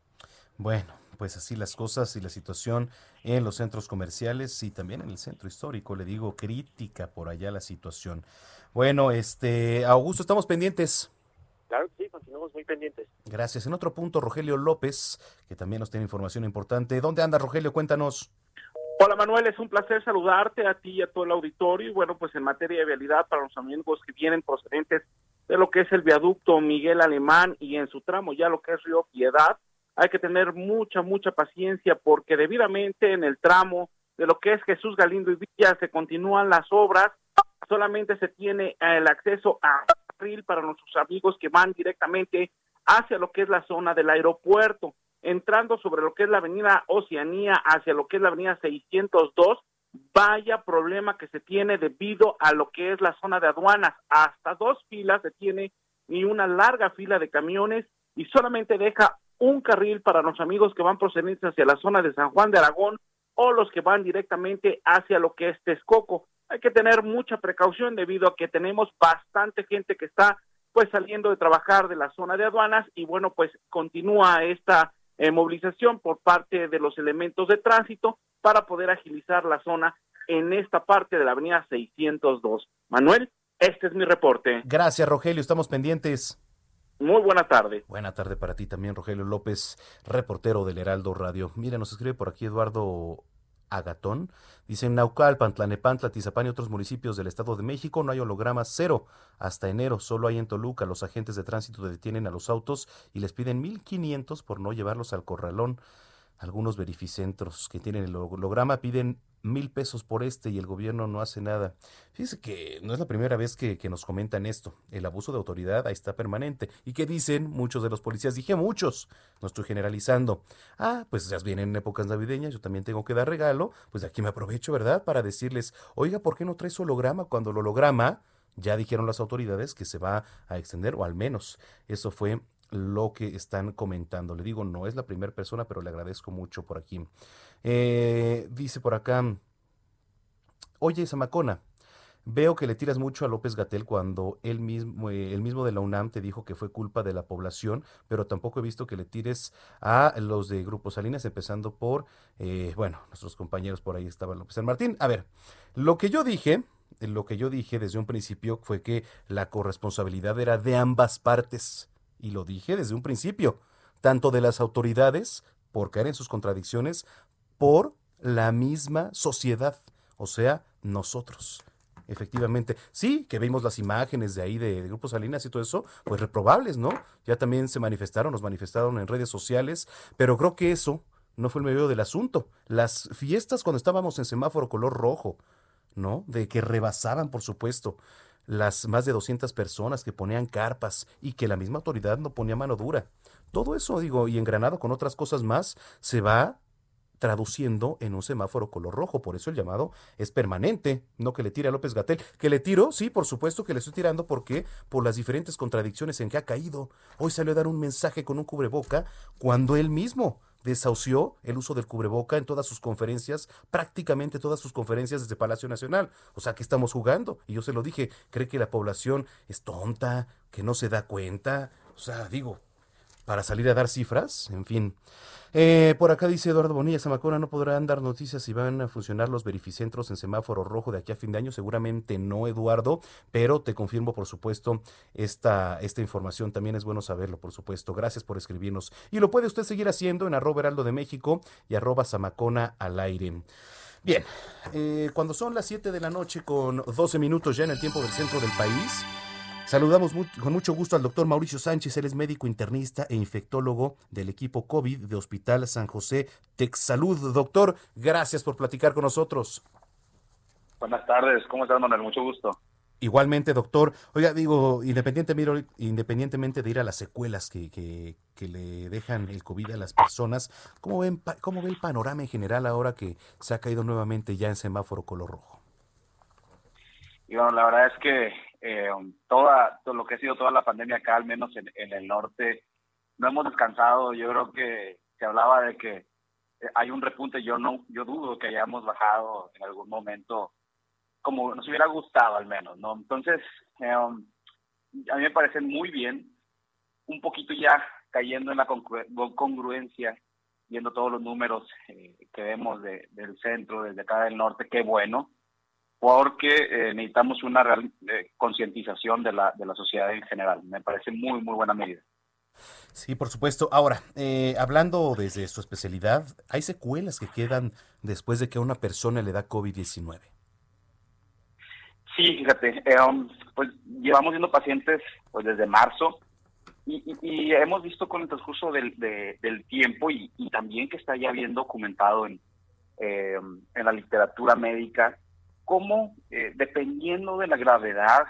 Bueno, pues así las cosas y la situación en los centros comerciales y también en el centro histórico, le digo, crítica por allá la situación. Bueno, este, Augusto, estamos pendientes. Claro que sí, continuamos muy pendientes. Gracias. En otro punto, Rogelio López, que también nos tiene información importante. ¿Dónde anda Rogelio? Cuéntanos. Hola Manuel, es un placer saludarte a ti y a todo el auditorio. Y bueno, pues en materia de vialidad para los amigos que vienen procedentes de lo que es el viaducto Miguel Alemán y en su tramo ya lo que es Río Piedad, hay que tener mucha, mucha paciencia porque debidamente en el tramo de lo que es Jesús Galindo y Villa se continúan las obras, solamente se tiene el acceso a carril para nuestros amigos que van directamente hacia lo que es la zona del aeropuerto, entrando sobre lo que es la avenida Oceanía hacia lo que es la avenida 602, vaya problema que se tiene debido a lo que es la zona de aduanas, hasta dos filas se tiene y una larga fila de camiones y solamente deja un carril para los amigos que van procedentes hacia la zona de San Juan de Aragón o los que van directamente hacia lo que es Texcoco. Hay que tener mucha precaución debido a que tenemos bastante gente que está pues saliendo de trabajar de la zona de aduanas y bueno pues continúa esta eh, movilización por parte de los elementos de tránsito para poder agilizar la zona en esta parte de la avenida 602. Manuel, este es mi reporte. Gracias Rogelio, estamos pendientes. Muy buena tarde. Buena tarde para ti también, Rogelio López, reportero del Heraldo Radio. Mira, nos escribe por aquí Eduardo Agatón. Dice en Naucalpan, Tlanepantla, Tizapán y otros municipios del Estado de México no hay hologramas cero. Hasta enero solo hay en Toluca. Los agentes de tránsito detienen a los autos y les piden 1.500 por no llevarlos al corralón. Algunos verificentros que tienen el holograma piden mil pesos por este y el gobierno no hace nada. Fíjese que no es la primera vez que, nos comentan esto. El abuso de autoridad ahí está permanente. ¿Y qué dicen muchos de los policías? Dije muchos, no estoy generalizando. Ah, pues ya vienen épocas navideñas, yo también tengo que dar regalo. Pues aquí me aprovecho, ¿verdad? Para decirles, oiga, ¿por qué no traes holograma cuando el holograma ya dijeron las autoridades que se va a extender, o al menos eso fue lo que están comentando. Le digo, no es la primera persona, pero le agradezco mucho por aquí. Eh, dice por acá, oye, Samacona, veo que le tiras mucho a López Gatel cuando él mismo, eh, el mismo de la UNAM te dijo que fue culpa de la población, pero tampoco he visto que le tires a los de Grupo Salinas, empezando por, eh, bueno, nuestros compañeros por ahí estaban López San Martín. A ver, lo que yo dije lo que yo dije desde un principio fue que la corresponsabilidad era de ambas partes y lo dije desde un principio, tanto de las autoridades, por caer en sus contradicciones, por la misma sociedad, o sea, nosotros. Efectivamente, sí, que vimos las imágenes de ahí de, Grupos Salinas y todo eso, pues reprobables, ¿no? Ya también se manifestaron, nos manifestaron en redes sociales, pero creo que eso no fue el medio del asunto. Las fiestas cuando estábamos en semáforo color rojo, ¿no? De que rebasaban, por supuesto las más de 200 personas que ponían carpas y que la misma autoridad no ponía mano dura. Todo eso, digo, y engranado con otras cosas más, se va traduciendo en un semáforo color rojo. Por eso el llamado es permanente, no que le tire a López Gatel. Que le tiro, sí, por supuesto que le estoy tirando porque por las diferentes contradicciones en que ha caído. Hoy salió a dar un mensaje con un cubreboca cuando él mismo desahució el uso del cubreboca en todas sus conferencias, prácticamente todas sus conferencias desde Palacio Nacional. O sea, que estamos jugando? Y yo se lo dije, ¿cree que la población es tonta, que no se da cuenta? O sea, digo, para salir a dar cifras, en fin. Eh, por acá dice Eduardo Bonilla, Zamacona no podrán dar noticias si van a funcionar los verificentros en semáforo rojo de aquí a fin de año. Seguramente no, Eduardo, pero te confirmo, por supuesto, esta, esta información. También es bueno saberlo, por supuesto. Gracias por escribirnos. Y lo puede usted seguir haciendo en arroba heraldo de México y arroba Zamacona al aire. Bien, eh, cuando son las 7 de la noche con 12 minutos ya en el tiempo del centro del país, Saludamos con mucho gusto al doctor Mauricio Sánchez, él es médico internista e infectólogo del equipo COVID de Hospital San José Texsalud. Doctor, gracias por platicar con nosotros. Buenas tardes, ¿cómo estás, Manuel? Mucho gusto. Igualmente, doctor. Oiga, digo, independientemente, independientemente de ir a las secuelas que, que, le dejan el COVID a las personas, ¿cómo, ven, ¿cómo ve el panorama en general ahora que se ha caído nuevamente ya en semáforo color rojo? Y bueno, la verdad es que eh, toda, todo lo que ha sido toda la pandemia acá, al menos en, el norte, no hemos descansado. Yo creo que se hablaba de que eh, hay un repunte. Yo no, yo dudo que hayamos bajado en algún momento como nos hubiera gustado al menos, ¿no? Entonces, eh, um, a mí me parece muy bien, un poquito ya cayendo en la congruencia, viendo todos los números eh, que vemos del centro, desde acá del norte, qué bueno, porque eh, necesitamos una real concientización de la, de la sociedad en general. Me parece muy, muy buena medida. Sí, por supuesto. Ahora, hablando desde su especialidad, ¿hay secuelas que quedan después de que a una persona le da COVID-19? Sí, fíjate, eh, um, pues llevamos viendo pacientes pues desde marzo y, hemos visto con el transcurso del, del tiempo y, también que está ya bien documentado en, eh, en la literatura médica, cómo eh, dependiendo de la gravedad,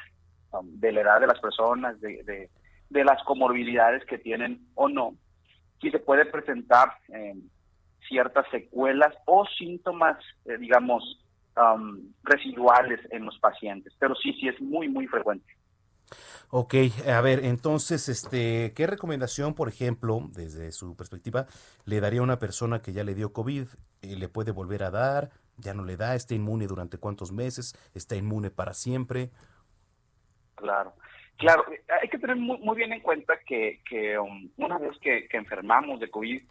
um, de la edad de las personas, de, de, las comorbilidades que tienen o no, si se puede presentar ciertas secuelas o síntomas, digamos, Um, residuales en los pacientes, pero sí, sí es muy, muy frecuente. Ok, a ver, entonces, este, ¿qué recomendación, por ejemplo, desde su perspectiva, le daría a una persona que ya le dio COVID? Eh, ¿Le puede volver a dar? ¿Ya no le da? ¿Está inmune durante cuántos meses? ¿Está inmune para siempre? Claro, claro, hay que tener muy, bien en cuenta que, um, una vez que, enfermamos de COVID,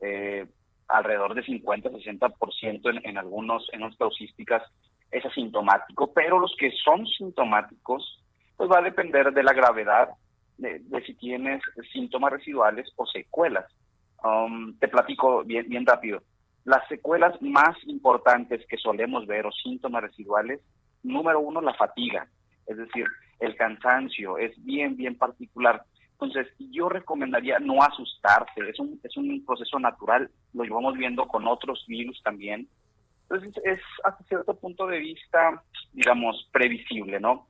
eh, alrededor de 50-60% en, en algunos, en causísticas es asintomático, pero los que son sintomáticos, pues va a depender de la gravedad, de, si tienes síntomas residuales o secuelas. Um, te platico bien rápido. Las secuelas más importantes que solemos ver o síntomas residuales, número uno, la fatiga, es decir, el cansancio es bien, bien particular. Entonces, yo recomendaría no asustarse, es un, es un proceso natural, lo llevamos viendo con otros virus también. Entonces, es hasta cierto punto de vista, digamos, previsible, ¿no?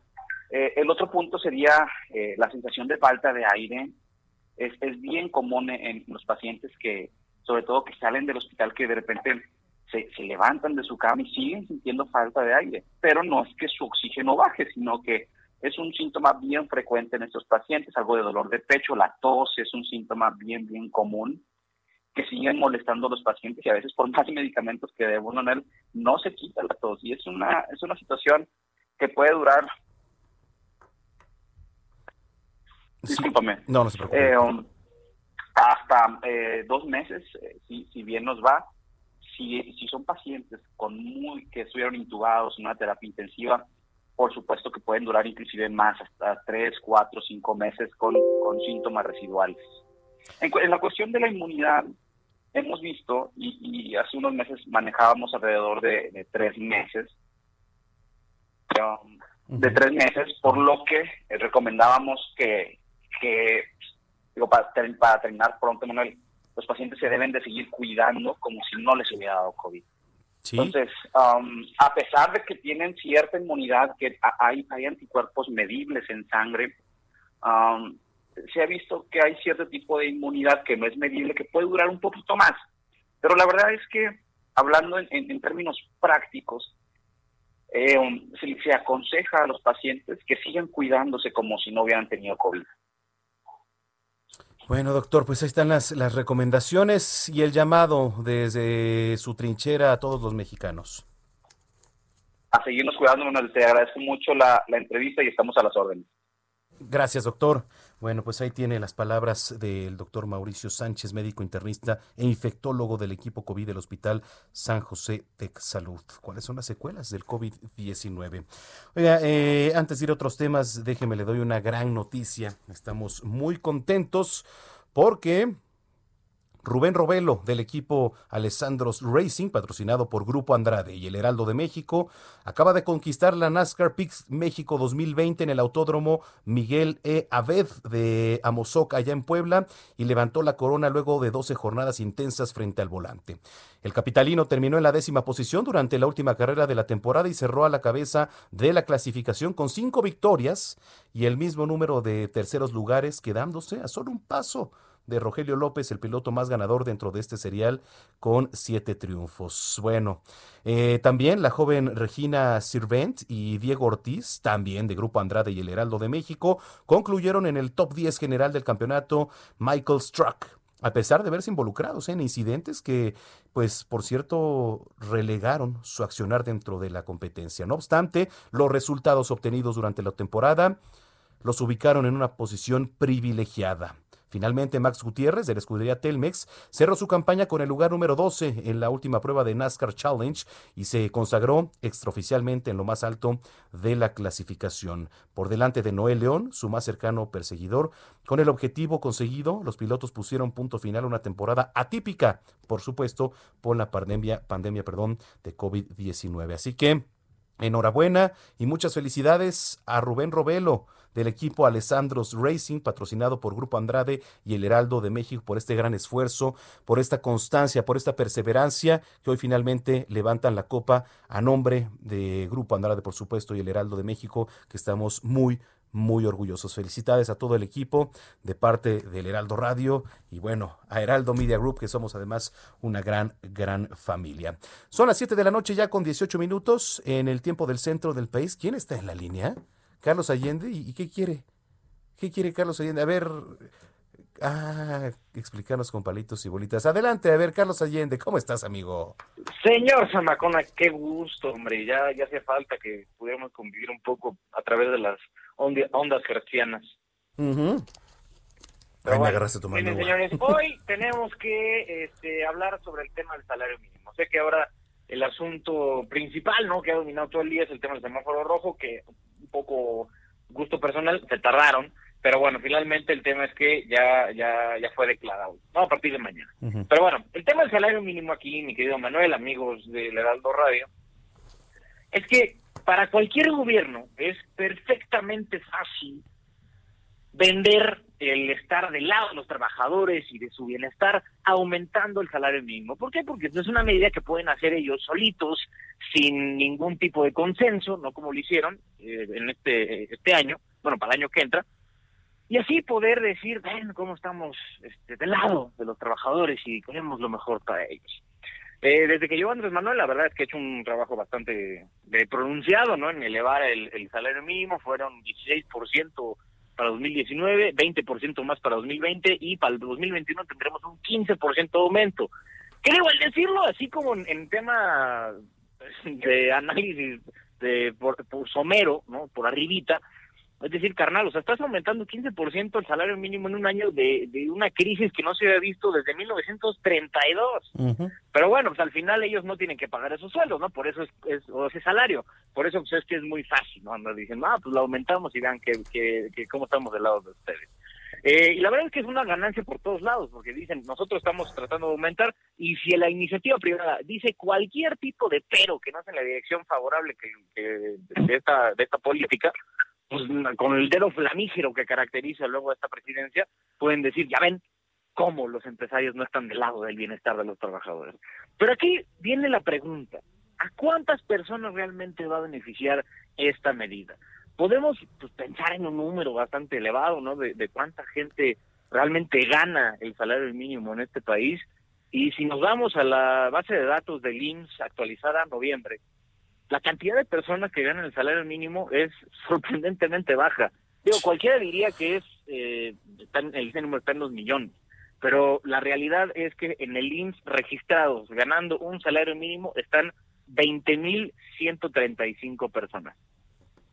Eh, el otro punto sería eh, la sensación de falta de aire. Es, es bien común en, los pacientes que, sobre todo que salen del hospital, que de repente se, se, levantan de su cama y siguen sintiendo falta de aire, pero no es que su oxígeno baje, sino que es un síntoma bien frecuente en estos pacientes, algo de dolor de pecho, la tos es un síntoma bien, bien común que siguen molestando a los pacientes y a veces por más medicamentos que deben poner no se quita la tos. Y es una es una situación que puede durar. Discúlpame. No no se preocupe. Eh, um, hasta eh, dos meses eh, si, si bien nos va si, si son pacientes con muy que estuvieron intubados en una terapia intensiva por supuesto que pueden durar inclusive más, hasta tres, cuatro, cinco meses con, síntomas residuales. En, la cuestión de la inmunidad, hemos visto, y, hace unos meses manejábamos alrededor de, tres meses, um, de tres meses, por lo que recomendábamos que, que digo, para, para terminar pronto, Manuel, los pacientes se deben de seguir cuidando como si no les hubiera dado COVID. Entonces, um, a pesar de que tienen cierta inmunidad, que hay, hay anticuerpos medibles en sangre, um, se ha visto que hay cierto tipo de inmunidad que no es medible, que puede durar un poquito más. Pero la verdad es que, hablando en, términos prácticos, eh, um, se, se aconseja a los pacientes que sigan cuidándose como si no hubieran tenido COVID. Bueno, doctor, pues ahí están las, las recomendaciones y el llamado desde su trinchera a todos los mexicanos. A seguirnos cuidando, te agradezco mucho la, la entrevista y estamos a las órdenes. Gracias, doctor. Bueno, pues ahí tiene las palabras del doctor Mauricio Sánchez, médico internista e infectólogo del equipo COVID del Hospital San José Tech Salud. ¿Cuáles son las secuelas del COVID-19? Oiga, eh, antes de ir a otros temas, déjeme, le doy una gran noticia. Estamos muy contentos porque Rubén Robelo del equipo Alessandros Racing, patrocinado por Grupo Andrade y el Heraldo de México, acaba de conquistar la NASCAR Pix México 2020 en el Autódromo Miguel E. Aved de Amozoc, allá en Puebla, y levantó la corona luego de 12 jornadas intensas frente al volante. El capitalino terminó en la décima posición durante la última carrera de la temporada y cerró a la cabeza de la clasificación con cinco victorias y el mismo número de terceros lugares, quedándose a solo un paso de Rogelio López, el piloto más ganador dentro de este serial, con siete triunfos. Bueno, eh, también la joven Regina Sirvent y Diego Ortiz, también de Grupo Andrade y el Heraldo de México, concluyeron en el top 10 general del campeonato Michael Struck. A pesar de verse involucrados en incidentes que, pues, por cierto, relegaron su accionar dentro de la competencia. No obstante, los resultados obtenidos durante la temporada los ubicaron en una posición privilegiada. Finalmente, Max Gutiérrez de la escudería Telmex cerró su campaña con el lugar número 12 en la última prueba de NASCAR Challenge y se consagró extraoficialmente en lo más alto de la clasificación. Por delante de Noé León, su más cercano perseguidor, con el objetivo conseguido, los pilotos pusieron punto final a una temporada atípica, por supuesto, por la pandemia, pandemia perdón, de COVID-19. Así que, enhorabuena y muchas felicidades a Rubén Robelo del equipo Alessandros Racing, patrocinado por Grupo Andrade y el Heraldo de México, por este gran esfuerzo, por esta constancia, por esta perseverancia, que hoy finalmente levantan la copa a nombre de Grupo Andrade, por supuesto, y el Heraldo de México, que estamos muy, muy orgullosos. Felicidades a todo el equipo de parte del Heraldo Radio y bueno, a Heraldo Media Group, que somos además una gran, gran familia. Son las 7 de la noche ya con 18 minutos en el tiempo del centro del país. ¿Quién está en la línea? Carlos Allende. ¿Y, qué quiere? ¿Qué quiere Carlos Allende? A ver, ah, explicarnos con palitos y bolitas. Adelante, a ver, Carlos Allende, ¿cómo estás, amigo? Señor Zamacona, qué gusto, hombre. Ya, ya hace falta que pudiéramos convivir un poco a través de las ondas gercianas. Ahí me agarraste tomando miren, señores, hoy tenemos que este, hablar sobre el tema del salario mínimo. Sé que ahora el asunto principal, ¿no? Que ha dominado todo el día es el tema del semáforo rojo, que un poco gusto personal, se tardaron, pero bueno, finalmente el tema es que ya ya ya fue declarado, no a partir de mañana. Pero bueno, el tema del salario mínimo aquí, mi querido Manuel, amigos del Heraldo Radio, es que para cualquier gobierno es perfectamente fácil vender el estar del lado de los trabajadores y de su bienestar aumentando el salario mínimo. ¿Por qué? Porque es una medida que pueden hacer ellos solitos sin ningún tipo de consenso, no como lo hicieron eh, en este este año, bueno, para el año que entra, y así poder decir, ven cómo estamos este, del lado de los trabajadores y queremos lo mejor para ellos. Eh, desde que yo Andrés Manuel, la verdad es que he hecho un trabajo bastante de pronunciado, ¿no? En elevar el, el salario mínimo, fueron 16% para 2019, 20% más para 2020 y para el 2021 tendremos un 15% de aumento. Creo al decirlo, así como en, tema de análisis de por, somero, ¿no? Por arribita, es decir, carnal, o sea, estás aumentando 15% el salario mínimo en un año de, de, una crisis que no se había visto desde 1932. Pero bueno, pues al final ellos no tienen que pagar esos sueldos, ¿no? Por eso es, o ese salario. Por eso pues, es que es muy fácil, ¿no? Andar diciendo, ah, pues lo aumentamos y vean que, que, cómo estamos del lado de ustedes. Eh, y la verdad es que es una ganancia por todos lados, porque dicen, nosotros estamos tratando de aumentar, y si la iniciativa privada dice cualquier tipo de pero que no es en la dirección favorable que, que de, esta, de esta política, pues, con el dedo flamígero que caracteriza luego a esta presidencia, pueden decir, ya ven, cómo los empresarios no están del lado del bienestar de los trabajadores. Pero aquí viene la pregunta, ¿a cuántas personas realmente va a beneficiar esta medida? Podemos pues, pensar en un número bastante elevado, ¿no? De, de cuánta gente realmente gana el salario mínimo en este país. Y si nos vamos a la base de datos del IMSS actualizada en noviembre, la cantidad de personas que ganan el salario mínimo es sorprendentemente baja. Digo, cualquiera diría que es, eh, el número está en los millones, pero la realidad es que en el IMSS registrados ganando un salario mínimo están 20.135 personas.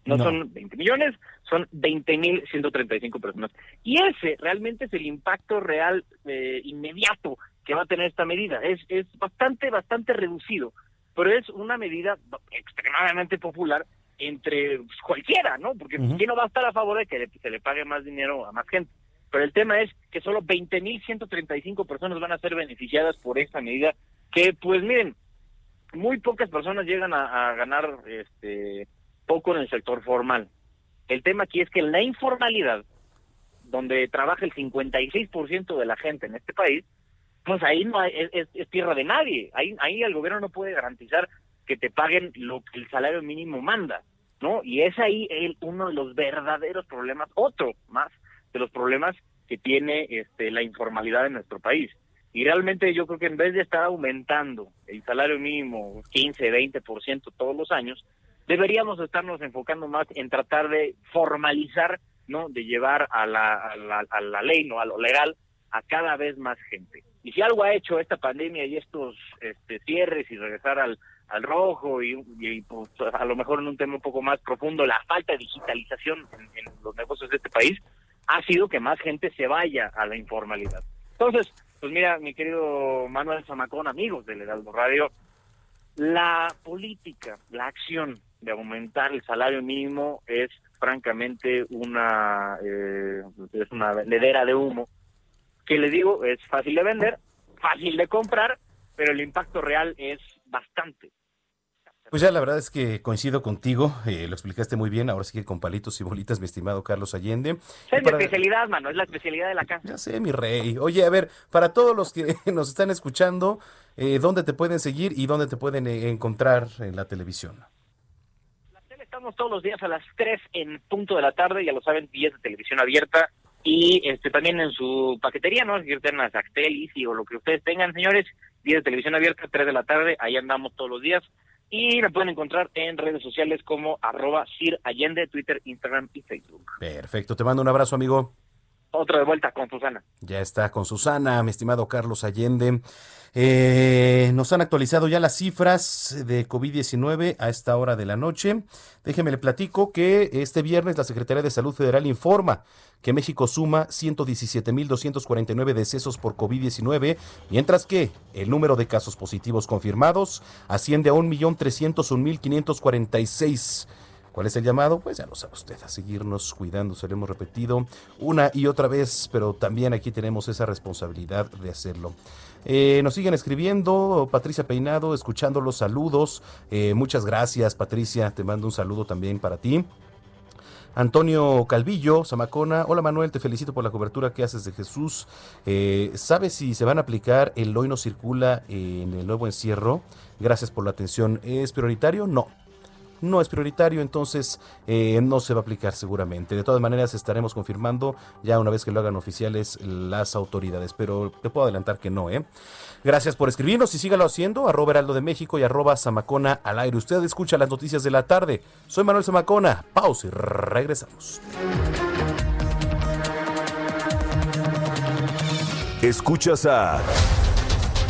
No, no, son 20 millones, son 20.135 personas. Y ese realmente es el impacto real eh, inmediato que va a tener esta medida. Es, es bastante, bastante reducido pero es una medida extremadamente popular entre cualquiera, ¿no? Porque ¿quién no va a estar a favor de que se le pague más dinero a más gente? Pero el tema es que solo 20.135 personas van a ser beneficiadas por esta medida, que pues miren, muy pocas personas llegan a, a ganar este poco en el sector formal. El tema aquí es que en la informalidad, donde trabaja el 56% de la gente en este país, pues ahí no hay, es, es, tierra de nadie. Ahí, ahí el gobierno no puede garantizar que te paguen lo que el salario mínimo manda, ¿no? Y es ahí el, uno de los verdaderos problemas, otro más de los problemas que tiene este, la informalidad en nuestro país. Y realmente yo creo que en vez de estar aumentando el salario mínimo 15, 20% todos los años, deberíamos estarnos enfocando más en tratar de formalizar, ¿no? De llevar a la, a la, a la ley, ¿no? A lo legal, a cada vez más gente. Y si algo ha hecho esta pandemia y estos este, cierres y regresar al, al rojo y, pues, a lo mejor en un tema un poco más profundo, la falta de digitalización en, los negocios de este país, ha sido que más gente se vaya a la informalidad. Entonces, pues mira, mi querido Manuel Zamacón, amigos del Heraldo Radio, la política, la acción de aumentar el salario mínimo es francamente una eh, es una vendedera de humo que le digo es fácil de vender fácil de comprar pero el impacto real es bastante pues ya la verdad es que coincido contigo, eh, lo explicaste muy bien, ahora sí que con palitos y bolitas, mi estimado Carlos Allende. Es mi especialidad, mano, es la especialidad de la casa. Ya sé, mi rey. Oye, a ver, para todos los que nos están escuchando, eh, ¿dónde te pueden seguir y dónde te pueden eh, encontrar en la televisión? La tele estamos todos los días a las 3 en punto de la tarde, ya lo saben, días de televisión abierta y este también en su paquetería, ¿no? Si ustedes las Actel, o lo que ustedes tengan, señores, días de televisión abierta, 3 de la tarde, ahí andamos todos los días y me pueden encontrar en redes sociales como arroba Sir Allende, Twitter, Instagram y Facebook. Perfecto, te mando un abrazo, amigo. Otra de vuelta con Susana. Ya está con Susana, mi estimado Carlos Allende. Eh, nos han actualizado ya las cifras de COVID-19 a esta hora de la noche. Déjeme le platico que este viernes la Secretaría de Salud Federal informa que México suma 117.249 decesos por COVID-19, mientras que el número de casos positivos confirmados asciende a 1.301.546. ¿Cuál es el llamado? Pues ya lo sabe usted, a seguirnos cuidando, se lo hemos repetido una y otra vez, pero también aquí tenemos esa responsabilidad de hacerlo. Eh, nos siguen escribiendo, Patricia Peinado, escuchando los saludos. Eh, muchas gracias, Patricia, te mando un saludo también para ti. Antonio Calvillo, Zamacona. Hola Manuel, te felicito por la cobertura que haces de Jesús. Eh, ¿Sabes si se van a aplicar el hoy no circula en el nuevo encierro? Gracias por la atención. ¿Es prioritario? No no es prioritario, entonces eh, no se va a aplicar seguramente. De todas maneras, estaremos confirmando ya una vez que lo hagan oficiales las autoridades, pero te puedo adelantar que no, ¿eh? Gracias por escribirnos y sígalo haciendo, arroba Heraldo de México y arroba Zamacona al aire. Usted escucha las noticias de la tarde. Soy Manuel Zamacona. Pausa y regresamos. Escuchas a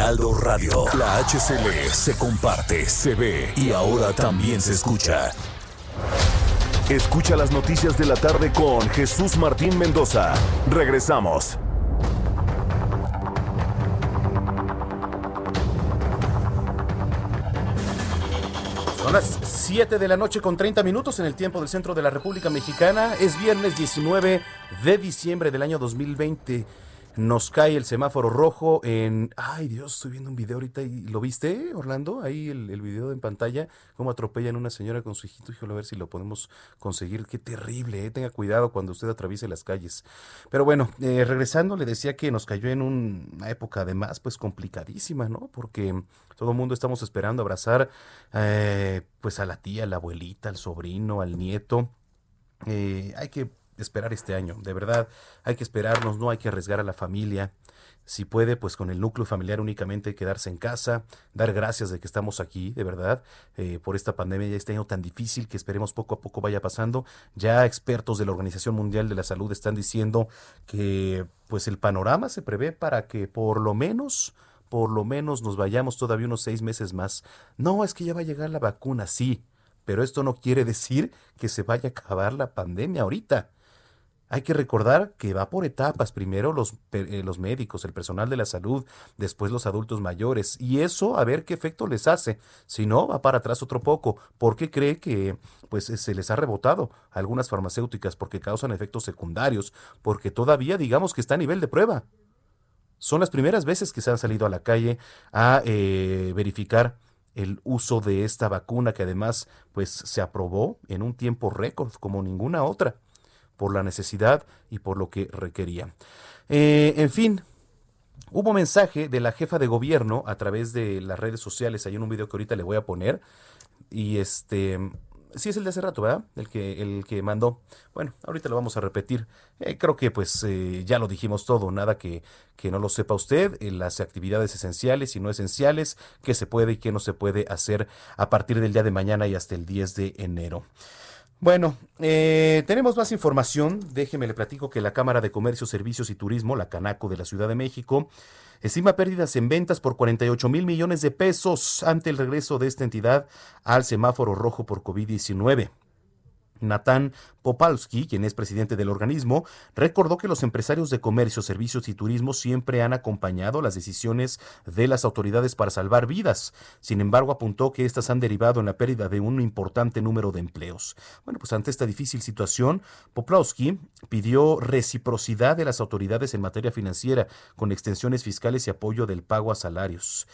Heraldo Radio. La HCL se comparte, se ve y ahora también se escucha. Escucha las noticias de la tarde con Jesús Martín Mendoza. Regresamos. Son las 7 de la noche con 30 minutos en el tiempo del centro de la República Mexicana. Es viernes 19 de diciembre del año 2020 nos cae el semáforo rojo en... Ay Dios, estoy viendo un video ahorita y lo viste, Orlando, ahí el, video en pantalla, cómo atropellan a una señora con su hijito, híjole, a ver si lo podemos conseguir. Qué terrible, ¿eh? tenga cuidado cuando usted atraviese las calles. Pero bueno, eh, regresando, le decía que nos cayó en una época además pues complicadísima, ¿no? Porque todo el mundo estamos esperando abrazar eh, pues a la tía, a la abuelita, al sobrino, al nieto. Hay que esperar este año. De verdad, hay que esperarnos, no hay que arriesgar a la familia. Si puede, pues con el núcleo familiar únicamente quedarse en casa, dar gracias de que estamos aquí, de verdad, eh, por esta pandemia y este año tan difícil que esperemos poco a poco vaya pasando. Ya expertos de la Organización Mundial de la Salud están diciendo que pues el panorama se prevé para que por lo menos por lo menos nos vayamos todavía unos seis meses más. No, es que ya va a llegar la vacuna, sí, pero esto no quiere decir que se vaya a acabar la pandemia ahorita. Hay que recordar que va por etapas, primero los, eh, los médicos, el personal de la salud, después los adultos mayores, y eso a ver qué efecto les hace. Si no, va para atrás otro poco. ¿Por qué cree que pues se les ha rebotado a algunas farmacéuticas? Porque causan efectos secundarios, porque todavía digamos que está a nivel de prueba. Son las primeras veces que se han salido a la calle a eh, verificar el uso de esta vacuna que además pues se aprobó en un tiempo récord como ninguna otra por la necesidad y por lo que requería. Eh, en fin, hubo mensaje de la jefa de gobierno a través de las redes sociales, hay un video que ahorita le voy a poner, y este, sí es el de hace rato, ¿verdad? El que, el que mandó. Bueno, ahorita lo vamos a repetir. Eh, creo que pues eh, ya lo dijimos todo, nada que, que no lo sepa usted, las actividades esenciales y no esenciales, qué se puede y qué no se puede hacer a partir del día de mañana y hasta el 10 de enero. Bueno, eh, tenemos más información. Déjeme le platico que la Cámara de Comercio, Servicios y Turismo, la Canaco de la Ciudad de México, estima pérdidas en ventas por 48 mil millones de pesos ante el regreso de esta entidad al semáforo rojo por COVID-19. Natán Popalski, quien es presidente del organismo, recordó que los empresarios de comercio, servicios y turismo siempre han acompañado las decisiones de las autoridades para salvar vidas. Sin embargo, apuntó que estas han derivado en la pérdida de un importante número de empleos. Bueno, pues ante esta difícil situación, Popalski pidió reciprocidad de las autoridades en materia financiera, con extensiones fiscales y apoyo del pago a salarios.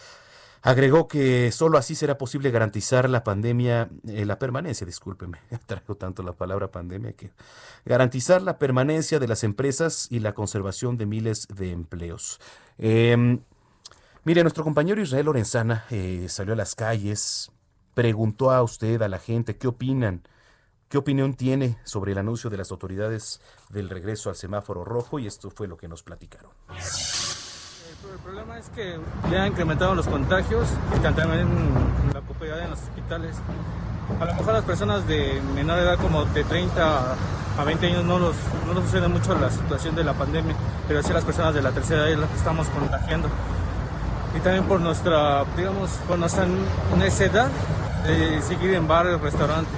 Agregó que solo así será posible garantizar la pandemia, eh, la permanencia, discúlpeme, traigo tanto la palabra pandemia que garantizar la permanencia de las empresas y la conservación de miles de empleos. Em, mire, nuestro compañero Israel Lorenzana eh, salió a las calles, preguntó a usted, a la gente, ¿qué opinan? ¿Qué opinión tiene sobre el anuncio de las autoridades del regreso al semáforo rojo? Y esto fue lo que nos platicaron. El problema es que ya incrementaron los contagios y también la comunidad en los hospitales. A lo mejor las personas de menor edad, como de 30 a 20 años, no nos, no sucede mucho la situación de la pandemia, pero sí las personas de la tercera edad es las que estamos contagiando. Y también por nuestra, digamos, por nuestra necedad de seguir en bares, restaurantes.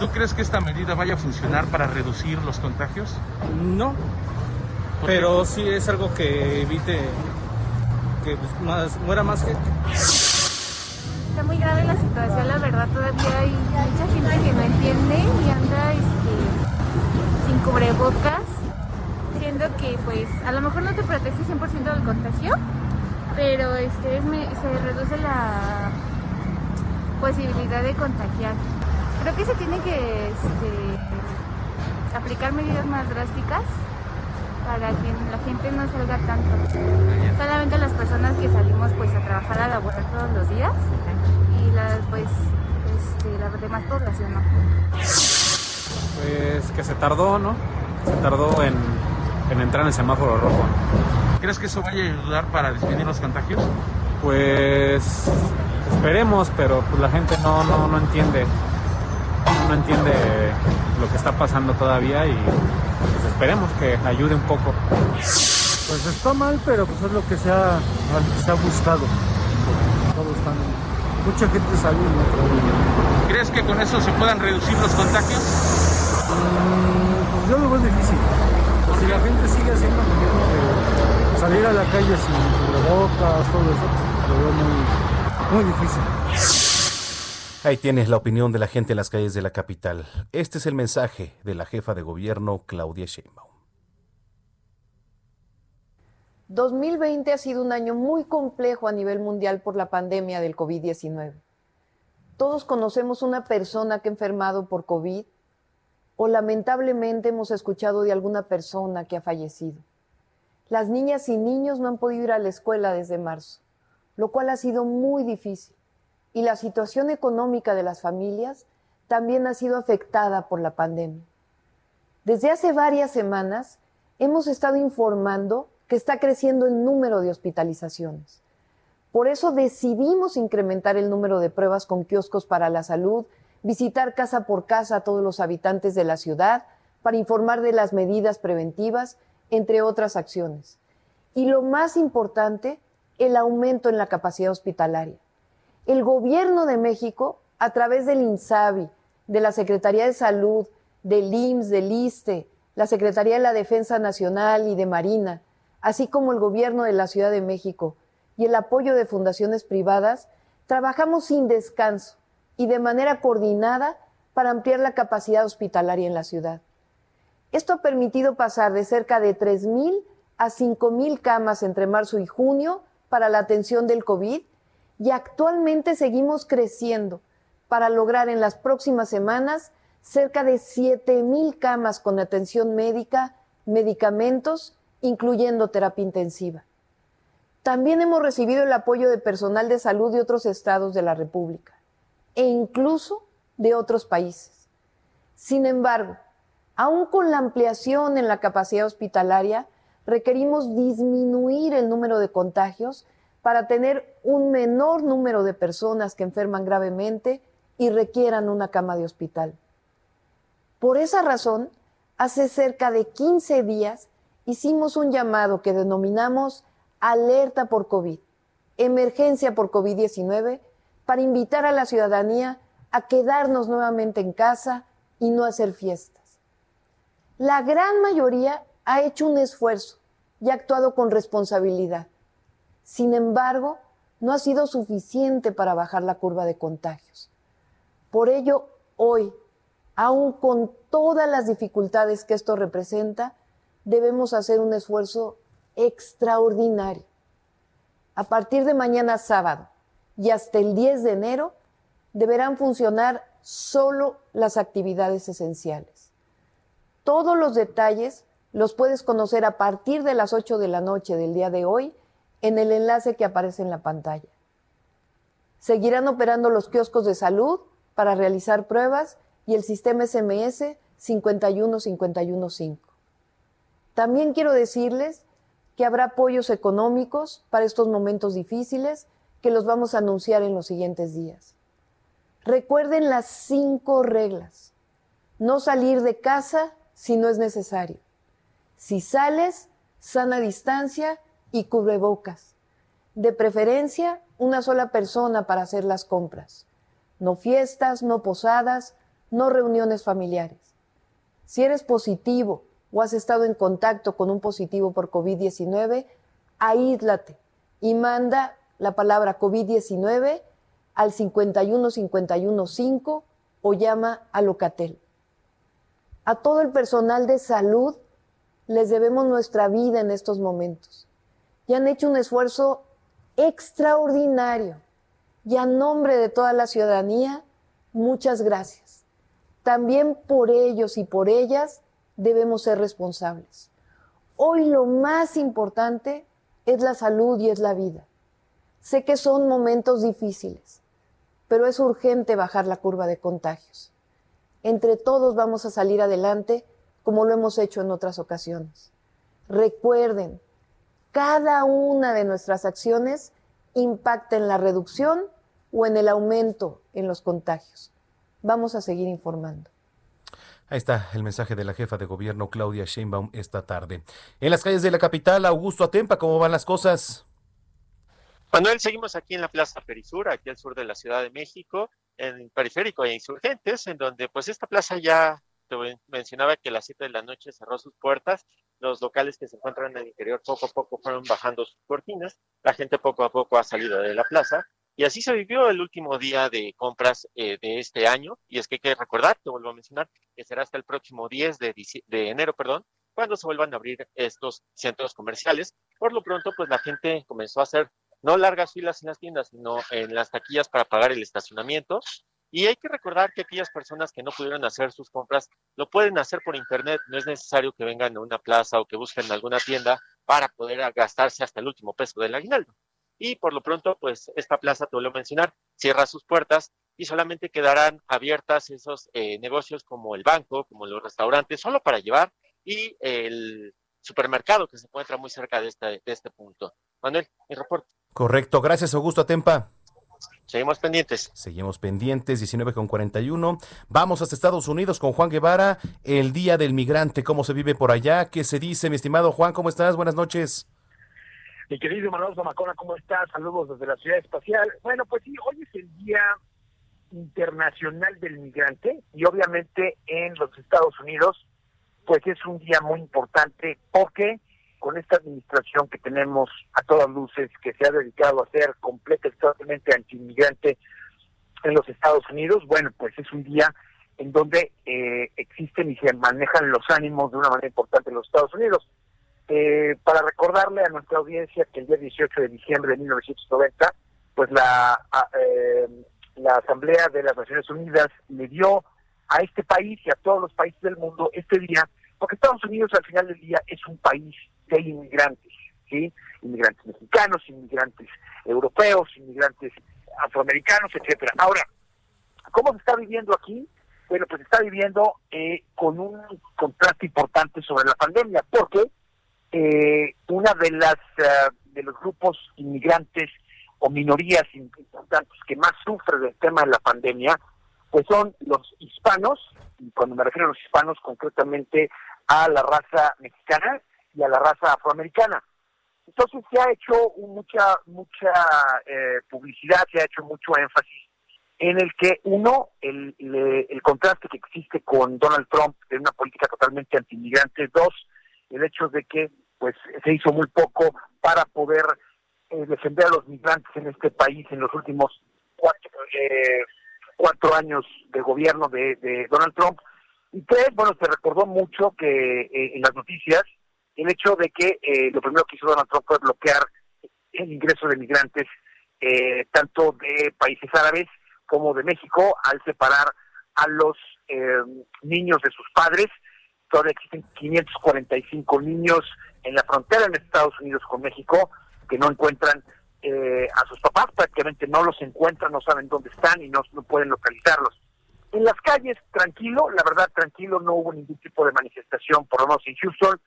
¿Tú crees que esta medida vaya a funcionar para reducir los contagios? No, pero sí es algo que evite que pues, más, muera más gente. Está muy grave la situación, la verdad, todavía hay mucha gente que no entiende y anda este, sin cubrebocas, siendo que pues a lo mejor no te protege 100% del contagio, pero este, se reduce la posibilidad de contagiar. Creo que se tiene que este, aplicar medidas más drásticas para que la gente no salga tanto. Solamente las personas que salimos pues a trabajar a laborar todos los días y las pues este, la demás población no. Pues que se tardó, ¿no? Se tardó en, en entrar en el semáforo rojo. ¿Crees que eso vaya a ayudar para disminuir los contagios? Pues esperemos, pero pues la gente no, no, no entiende. No entiende lo que está pasando todavía y pues esperemos que ayude un poco. Pues está mal, pero pues es lo que se ha, se ha buscado. Todos están, mucha gente saliendo. ¿Crees que con eso se puedan reducir los contagios? Mm, pues yo lo veo difícil. si la gente sigue haciendo lo mismo de salir a la calle sin cubrebocas, todo eso, lo veo muy, muy difícil. Ahí tienes la opinión de la gente en las calles de la capital. Este es el mensaje de la jefa de gobierno, Claudia Sheinbaum. 2020 ha sido un año muy complejo a nivel mundial por la pandemia del COVID-19. Todos conocemos una persona que ha enfermado por COVID o lamentablemente hemos escuchado de alguna persona que ha fallecido. Las niñas y niños no han podido ir a la escuela desde marzo, lo cual ha sido muy difícil y la situación económica de las familias también ha sido afectada por la pandemia. Desde hace varias semanas hemos estado informando que está creciendo el número de hospitalizaciones. Por eso decidimos incrementar el número de pruebas con kioscos para la salud, visitar casa por casa a todos los habitantes de la ciudad para informar de las medidas preventivas, entre otras acciones. Y lo más importante, el aumento en la capacidad hospitalaria. El gobierno de México, a través del INSABI, de la Secretaría de Salud, del IMSS, del ISTE, la Secretaría de la Defensa Nacional y de Marina, así como el gobierno de la Ciudad de México y el apoyo de fundaciones privadas, trabajamos sin descanso y de manera coordinada para ampliar la capacidad hospitalaria en la ciudad. Esto ha permitido pasar de cerca de 3.000 a 5.000 camas entre marzo y junio para la atención del COVID y actualmente seguimos creciendo para lograr en las próximas semanas cerca de 7.000 camas con atención médica, medicamentos, incluyendo terapia intensiva. También hemos recibido el apoyo de personal de salud de otros estados de la República e incluso de otros países. Sin embargo, aún con la ampliación en la capacidad hospitalaria, requerimos disminuir el número de contagios para tener un menor número de personas que enferman gravemente y requieran una cama de hospital. Por esa razón, hace cerca de 15 días hicimos un llamado que denominamos alerta por COVID, emergencia por COVID-19, para invitar a la ciudadanía a quedarnos nuevamente en casa y no hacer fiestas. La gran mayoría ha hecho un esfuerzo y ha actuado con responsabilidad. Sin embargo, no ha sido suficiente para bajar la curva de contagios. Por ello, hoy, aun con todas las dificultades que esto representa, debemos hacer un esfuerzo extraordinario. A partir de mañana sábado y hasta el 10 de enero deberán funcionar solo las actividades esenciales. Todos los detalles los puedes conocer a partir de las 8 de la noche del día de hoy en el enlace que aparece en la pantalla. Seguirán operando los kioscos de salud para realizar pruebas y el sistema SMS 51515. También quiero decirles que habrá apoyos económicos para estos momentos difíciles que los vamos a anunciar en los siguientes días. Recuerden las cinco reglas. No salir de casa si no es necesario. Si sales, sana distancia y cubrebocas. De preferencia, una sola persona para hacer las compras. No fiestas, no posadas, no reuniones familiares. Si eres positivo o has estado en contacto con un positivo por COVID-19, aíslate y manda la palabra COVID-19 al 51515 o llama a Locatel. A todo el personal de salud les debemos nuestra vida en estos momentos. Y han hecho un esfuerzo extraordinario. Y a nombre de toda la ciudadanía, muchas gracias también por ellos y por ellas debemos ser responsables. Hoy lo más importante es la salud y es la vida. Sé que son momentos difíciles, pero es urgente bajar la curva de contagios. Entre todos vamos a salir adelante como lo hemos hecho en otras ocasiones. Recuerden, cada una de nuestras acciones impacta en la reducción o en el aumento en los contagios vamos a seguir informando. Ahí está el mensaje de la jefa de gobierno Claudia Sheinbaum esta tarde. En las calles de la capital, Augusto Atempa, ¿cómo van las cosas? Manuel, seguimos aquí en la Plaza Perisur, aquí al sur de la Ciudad de México, en el periférico e insurgentes, en donde pues esta plaza ya te mencionaba que a las 7 de la noche cerró sus puertas, los locales que se encuentran en el interior poco a poco fueron bajando sus cortinas, la gente poco a poco ha salido de la plaza y así se vivió el último día de compras eh, de este año. Y es que hay que recordar, te vuelvo a mencionar, que será hasta el próximo 10 de, de enero, perdón, cuando se vuelvan a abrir estos centros comerciales. Por lo pronto, pues la gente comenzó a hacer no largas filas en las tiendas, sino en las taquillas para pagar el estacionamiento. Y hay que recordar que aquellas personas que no pudieron hacer sus compras lo pueden hacer por internet. No es necesario que vengan a una plaza o que busquen alguna tienda para poder gastarse hasta el último peso del aguinaldo y por lo pronto, pues esta plaza, te vuelvo a mencionar, cierra sus puertas y solamente quedarán abiertas esos eh, negocios como el banco, como los restaurantes, solo para llevar y el supermercado que se encuentra muy cerca de este, de este punto. Manuel, mi reporte. Correcto, gracias Augusto Atempa. Seguimos pendientes. Seguimos pendientes, 19 con 41. Vamos hasta Estados Unidos con Juan Guevara, el Día del Migrante. ¿Cómo se vive por allá? ¿Qué se dice, mi estimado Juan? ¿Cómo estás? Buenas noches. Mi querido Manuel Zamacona, ¿cómo estás? Saludos desde la ciudad espacial. Bueno, pues sí, hoy es el Día Internacional del Migrante y obviamente en los Estados Unidos, pues es un día muy importante porque con esta administración que tenemos a todas luces, que se ha dedicado a ser completa totalmente anti-inmigrante en los Estados Unidos, bueno, pues es un día en donde eh, existen y se manejan los ánimos de una manera importante en los Estados Unidos. Eh, para recordarle a nuestra audiencia que el día 18 de diciembre de 1990, pues la, eh, la Asamblea de las Naciones Unidas le dio a este país y a todos los países del mundo este día, porque Estados Unidos al final del día es un país de inmigrantes, ¿sí? Inmigrantes mexicanos, inmigrantes europeos, inmigrantes afroamericanos, etcétera. Ahora, ¿cómo se está viviendo aquí? Bueno, pues se está viviendo eh, con un contraste importante sobre la pandemia, porque eh, una de las eh, de los grupos inmigrantes o minorías importantes que más sufre del tema de la pandemia, pues son los hispanos, y cuando me refiero a los hispanos concretamente a la raza mexicana y a la raza afroamericana. Entonces se ha hecho mucha mucha eh, publicidad, se ha hecho mucho énfasis en el que uno, el, el contraste que existe con Donald Trump de una política totalmente anti-inmigrante, dos, el hecho de que pues se hizo muy poco para poder eh, defender a los migrantes en este país en los últimos cuatro, eh, cuatro años de gobierno de, Donald Trump. Y tres, bueno, se recordó mucho que eh, en las noticias el hecho de que lo primero que hizo Donald Trump fue bloquear el ingreso de migrantes tanto de países árabes como de México al separar a los niños de sus padres. Todavía existen 545 niños en la frontera en Estados Unidos con México que no encuentran eh, a sus papás, prácticamente no los encuentran, no saben dónde están y no, no pueden localizarlos. En las calles, tranquilo, la verdad, tranquilo, no hubo ningún tipo de manifestación, por lo menos en Houston,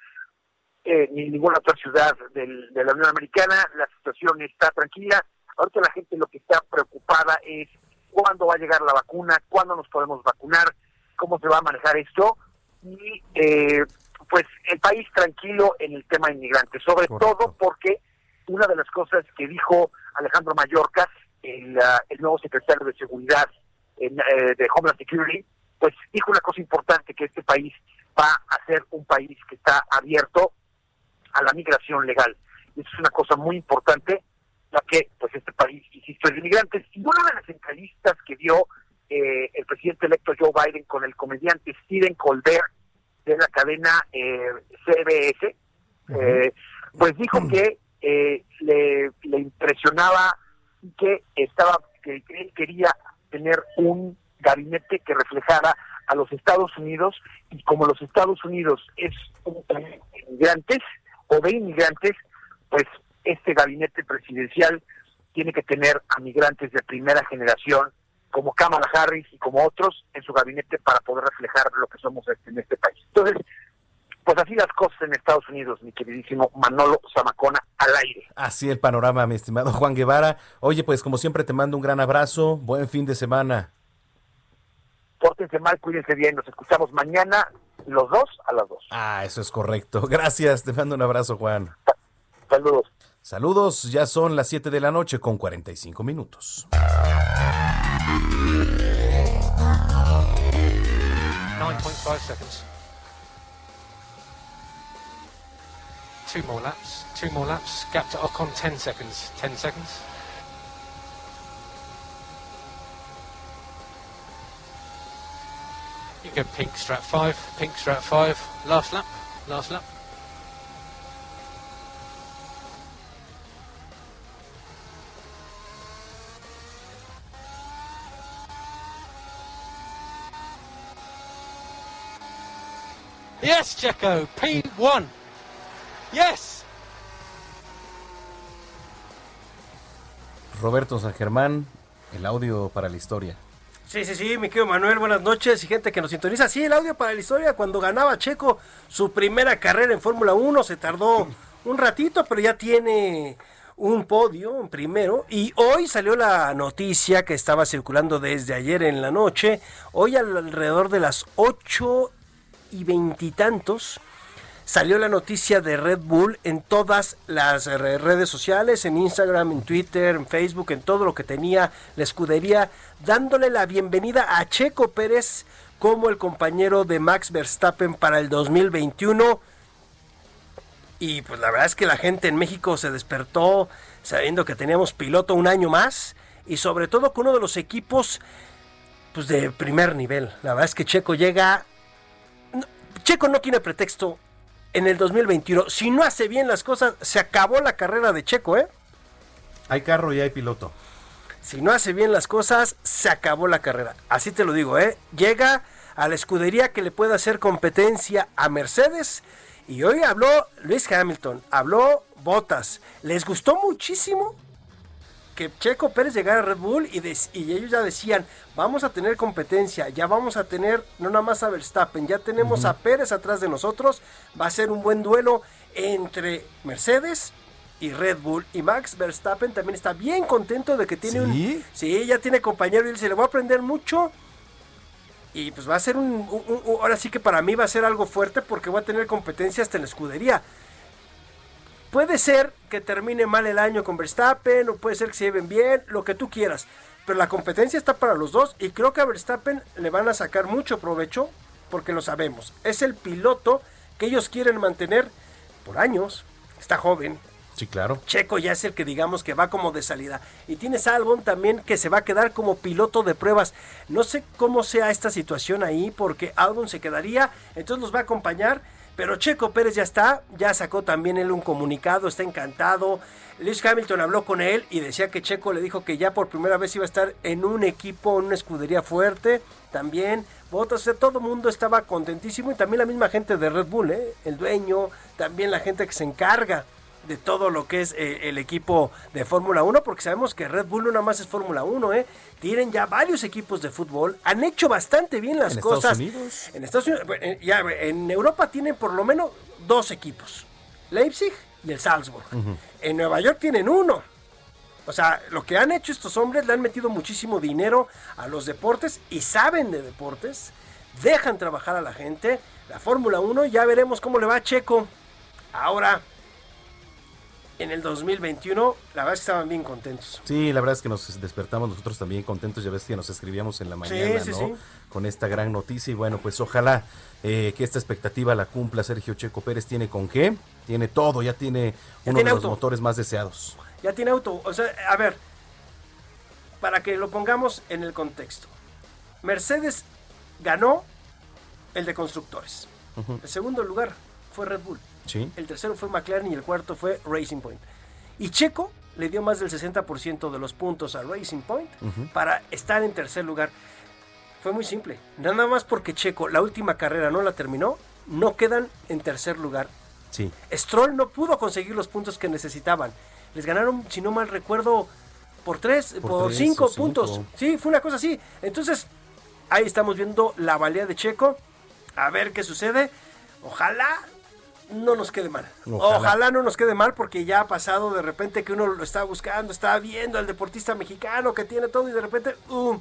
eh, ni en ninguna otra ciudad del, de la Unión Americana, la situación está tranquila. Ahorita la gente lo que está preocupada es cuándo va a llegar la vacuna, cuándo nos podemos vacunar, cómo se va a manejar esto. Y eh, pues el país tranquilo en el tema inmigrante, sobre todo porque una de las cosas que dijo Alejandro Mayorkas, el, el nuevo secretario de Seguridad en, eh, de Homeland Security, pues dijo una cosa importante, que este país va a ser un país que está abierto a la migración legal. Eso es una cosa muy importante, ya que pues este país, insisto, es de inmigrantes. Y una de las entrevistas que dio eh, el presidente electo Joe Biden con el comediante Steven Colbert, de la cadena eh, CBS, eh, pues dijo que eh, le, le, impresionaba que estaba que, él quería tener un gabinete que reflejara a los Estados Unidos y como los Estados Unidos es un país de inmigrantes o de inmigrantes, pues este gabinete presidencial tiene que tener a migrantes de primera generación como Kamala Harris y como otros en su gabinete para poder reflejar lo que somos en este país. Entonces, pues así las cosas en Estados Unidos, mi queridísimo Manolo Zamacona, al aire. Así el panorama, mi estimado Juan Guevara. Oye, pues como siempre te mando un gran abrazo, buen fin de semana. Pórtense mal, cuídense bien, nos escuchamos mañana los dos a las dos. Ah, eso es correcto. Gracias, te mando un abrazo, Juan. Saludos. Saludos, ya son las 7 de la noche con 45 minutos. Seconds. Two more laps. Two more laps. Gap to Ocon. Ten seconds. Ten seconds. You go pink strat five. Pink strat five. Last lap. Last lap. Yes, Checo, P1. Yes. Roberto San Germán, el audio para la historia. Sí, sí, sí, mi querido Manuel, buenas noches. Y gente que nos sintoniza. Sí, el audio para la historia, cuando ganaba Checo su primera carrera en Fórmula 1, se tardó un ratito, pero ya tiene un podio en primero. Y hoy salió la noticia que estaba circulando desde ayer en la noche, hoy alrededor de las ocho y veintitantos, salió la noticia de Red Bull en todas las redes sociales, en Instagram, en Twitter, en Facebook, en todo lo que tenía la escudería, dándole la bienvenida a Checo Pérez como el compañero de Max Verstappen para el 2021. Y pues la verdad es que la gente en México se despertó sabiendo que teníamos piloto un año más y sobre todo con uno de los equipos pues de primer nivel. La verdad es que Checo llega Checo no tiene pretexto en el 2021. Si no hace bien las cosas, se acabó la carrera de Checo, ¿eh? Hay carro y hay piloto. Si no hace bien las cosas, se acabó la carrera. Así te lo digo, ¿eh? Llega a la escudería que le pueda hacer competencia a Mercedes. Y hoy habló Luis Hamilton, habló Bottas. Les gustó muchísimo que Checo Pérez llegara a Red Bull y, y, ellos ya decían, vamos a tener competencia, ya vamos a tener no nada más a Verstappen, ya tenemos a Pérez atrás de nosotros, va a ser un buen duelo entre Mercedes y Red Bull. Y Max Verstappen también está bien contento de que tiene un... Sí, ya tiene compañero y se le va a aprender mucho. Y pues va a ser un, Ahora sí que para mí va a ser algo fuerte porque va a tener competencia hasta en la escudería. Puede ser que termine mal el año con Verstappen, o puede ser que se lleven bien, lo que tú quieras. Pero la competencia está para los dos y creo que a Verstappen le van a sacar mucho provecho porque lo sabemos. Es el piloto que ellos quieren mantener por años. Está joven. Sí, claro. Checo ya es el que digamos que va como de salida. Y tienes a Albon también que se va a quedar como piloto de pruebas. No sé cómo sea esta situación ahí porque Albon se quedaría, entonces los va a acompañar pero Checo Pérez ya está, ya sacó también él un comunicado, está encantado. Lewis Hamilton habló con él y decía que Checo le dijo que ya por primera vez iba a estar en un equipo, en una escudería fuerte. También Bottas, o todo el mundo estaba contentísimo y también la misma gente de Red Bull, ¿eh? el dueño, también la gente que se encarga de todo lo que es eh, el equipo de Fórmula 1, porque sabemos que Red Bull no nada más es Fórmula 1, ¿eh? Tienen ya varios equipos de fútbol, han hecho bastante bien las cosas. En Estados Unidos. Ya, en Europa tienen por lo menos dos equipos, Leipzig y el Salzburg. En Nueva York tienen uno. O sea, lo que han hecho estos hombres le han metido muchísimo dinero a los deportes y saben de deportes, dejan trabajar a la gente. La Fórmula 1, ya veremos cómo le va a Checo. Ahora, en el 2021, la verdad es que estaban bien contentos. Sí, la verdad es que nos despertamos nosotros también contentos, ya ves que nos escribíamos en la mañana, ¿no? Con esta gran noticia y bueno, pues ojalá eh, que esta expectativa la cumpla Sergio Checo Pérez. ¿Tiene con qué? Tiene todo, ya tiene uno de los motores más deseados. Ya tiene auto, o sea, a ver, para que lo pongamos en el contexto. Mercedes ganó el de constructores. El segundo lugar fue Red Bull. El tercero fue McLaren y el cuarto fue Racing Point. Y Checo le dio más del 60% de los puntos a Racing Point para estar en tercer lugar. Fue muy simple. Nada más porque Checo la última carrera no la terminó, no quedan en tercer lugar. Sí. Stroll no pudo conseguir los puntos que necesitaban. Les ganaron, si no mal recuerdo, por tres, por, cinco puntos. Sí, fue una cosa así. Entonces, ahí estamos viendo la valía de Checo. A ver qué sucede. Ojalá no nos quede mal. Ojalá. no nos quede mal porque ya ha pasado de repente que uno lo está buscando, está viendo al deportista mexicano que tiene todo y de repente, um,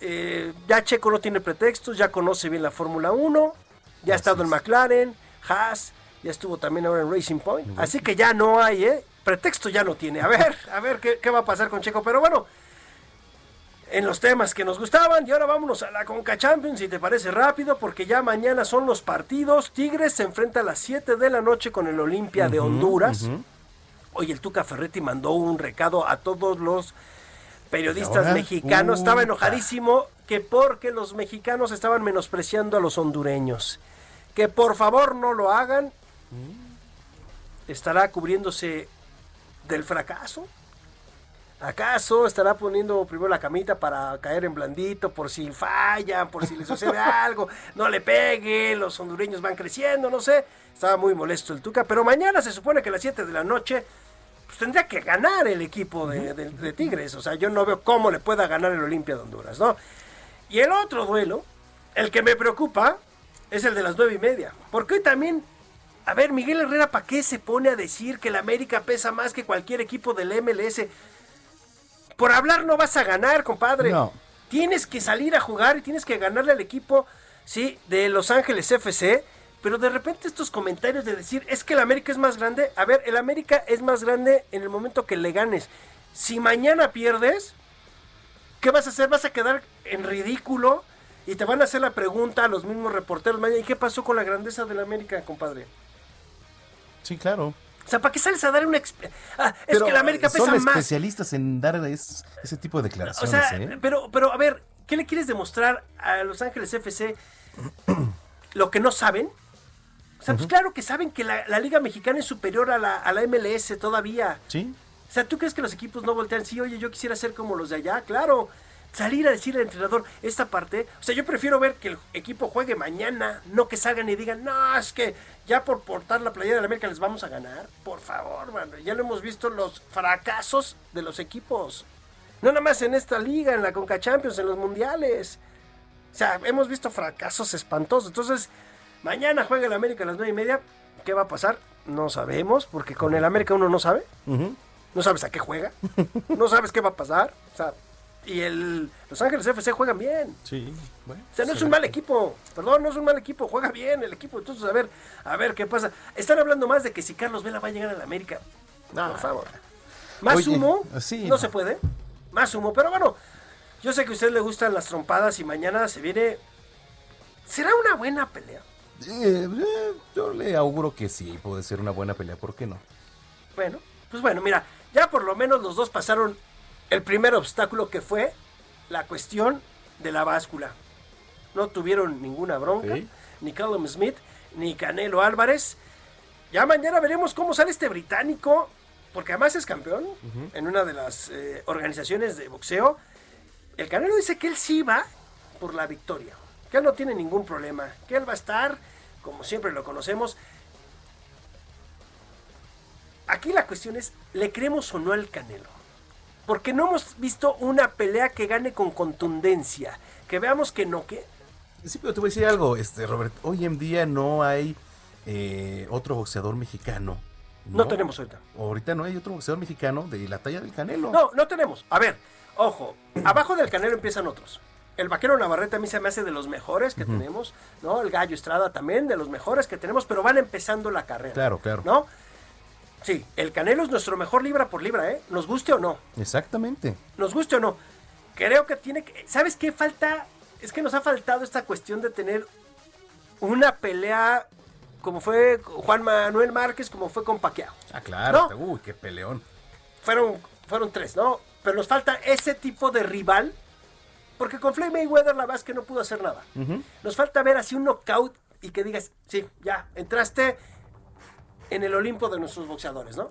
eh, ya Checo no tiene pretextos, ya conoce bien la Fórmula 1, ya ha estado en McLaren, Haas, ya estuvo también ahora en Racing Point. Así que ya no hay, ¿eh? Pretexto ya no tiene. A ver, a ver qué, qué va a pasar con Checo. Pero bueno, en los temas que nos gustaban. Y ahora vámonos a la Conca Champions, si te parece rápido, porque ya mañana son los partidos. Tigres se enfrenta a las 7 de la noche con el Olimpia de Honduras. Hoy el Tuca Ferretti mandó un recado a todos los periodistas mexicanos. Estaba enojadísimo que porque los mexicanos estaban menospreciando a los hondureños. Que por favor no lo hagan. Mm. Estará cubriéndose del fracaso ¿Acaso estará poniendo primero la camita para caer en blandito por si fallan, por si le sucede algo? No le pegue, los hondureños van creciendo, no sé. Estaba muy molesto el Tuca, pero mañana se supone que a las 7 de la noche pues, tendría que ganar el equipo de, Tigres. O sea, yo no veo cómo le pueda ganar el Olimpia de Honduras, ¿no? Y el otro duelo, el que me preocupa, es el de las nueve y media. Porque hoy también a ver, Miguel Herrera, ¿para qué se pone a decir que la América pesa más que cualquier equipo del MLS? Por hablar no vas a ganar, compadre. No. Tienes que salir a jugar y tienes que ganarle al equipo, sí, de Los Ángeles FC. pero de repente estos comentarios de decir, es que el América es más grande, a ver, el América es más grande en el momento que le ganes. Si mañana pierdes, ¿qué vas a hacer? ¿Vas a quedar en ridículo? Y te van a hacer la pregunta a los mismos reporteros, ¿y qué pasó con la grandeza del América, compadre? Sí, claro. O sea, ¿para qué sales a dar una... Ah, es que la América pesa son más. especialistas en dar es- ese tipo de O declaraciones, sea, ¿eh? pero, pero a ver, ¿qué le quieres demostrar a Los Ángeles FC lo que no saben? O sea, pues claro que saben que la, la Liga Mexicana es superior a la, a la MLS todavía. Sí. O sea, ¿tú crees que los equipos no voltean? Sí, oye, yo quisiera ser como los de allá, claro. Salir a decirle al entrenador esta parte. O sea, yo prefiero ver que el equipo juegue mañana, no que salgan y digan, no, es que ya por portar la playera de la América les vamos a ganar. Por favor, mano. Ya lo hemos visto los fracasos de los equipos. No nada más en esta liga, en la Conca Champions, en los mundiales. O sea, hemos visto fracasos espantosos. Entonces, mañana juega el América a las nueve y media. ¿Qué va a pasar? No sabemos, porque con el América uno no sabe. No sabes a qué juega. No sabes qué va a pasar. O sea, y el Los Ángeles FC juegan bien. Sí, bueno. O sea, no es un mal equipo. Perdón, no es un mal equipo. Juega bien el equipo. Entonces, a ver, a ver qué pasa. Están hablando más de que si Carlos Vela va a llegar a la América. Por favor. Más Oye, humo. sí, no, no. se puede. Más humo. Pero bueno, yo sé que a usted le gustan las trompadas y mañana se viene. ¿Será una buena pelea? Eh, eh, yo le auguro que sí, puede ser una buena pelea, ¿por qué no? Bueno, pues bueno, mira, ya por lo menos los dos pasaron el primer obstáculo que fue la cuestión de la báscula. No tuvieron ninguna bronca, ni Callum Smith, ni Canelo Álvarez. Ya mañana veremos cómo sale este británico, porque además es campeón en una de las eh, organizaciones de boxeo. El Canelo dice que él sí va por la victoria, que él no tiene ningún problema, que él va a estar, como siempre lo conocemos, Aquí la cuestión es, ¿le creemos o no al Canelo? Porque no hemos visto una pelea que gane con contundencia. Que veamos que no, que... Sí, pero te voy a decir algo, este Robert, hoy en día no hay eh, otro boxeador mexicano. No tenemos ahorita. Ahorita no hay otro boxeador mexicano de la talla del Canelo. No, no tenemos. A ver, ojo, abajo del Canelo empiezan otros. El vaquero Navarrete a mí se me hace de los mejores que tenemos, ¿no? El gallo Estrada también de los mejores que tenemos, pero van empezando la carrera. Claro, claro. ¿No? Sí, el Canelo es nuestro mejor libra por libra, ¿eh? Nos guste o no. Exactamente. nos guste o no, creo que tiene que... ¿Sabes qué falta? Es que nos ha faltado esta cuestión de tener una pelea como fue Juan Manuel Márquez, como fue con Paquiao. Ah, claro. ¿No? Uy, qué peleón. Fueron, fueron tres, ¿no? Pero nos falta ese tipo de rival, porque con Floyd Mayweather la verdad es que no pudo hacer nada. Nos falta ver así un knockout y que digas, sí, ya, entraste en el Olimpo de nuestros boxeadores, ¿no?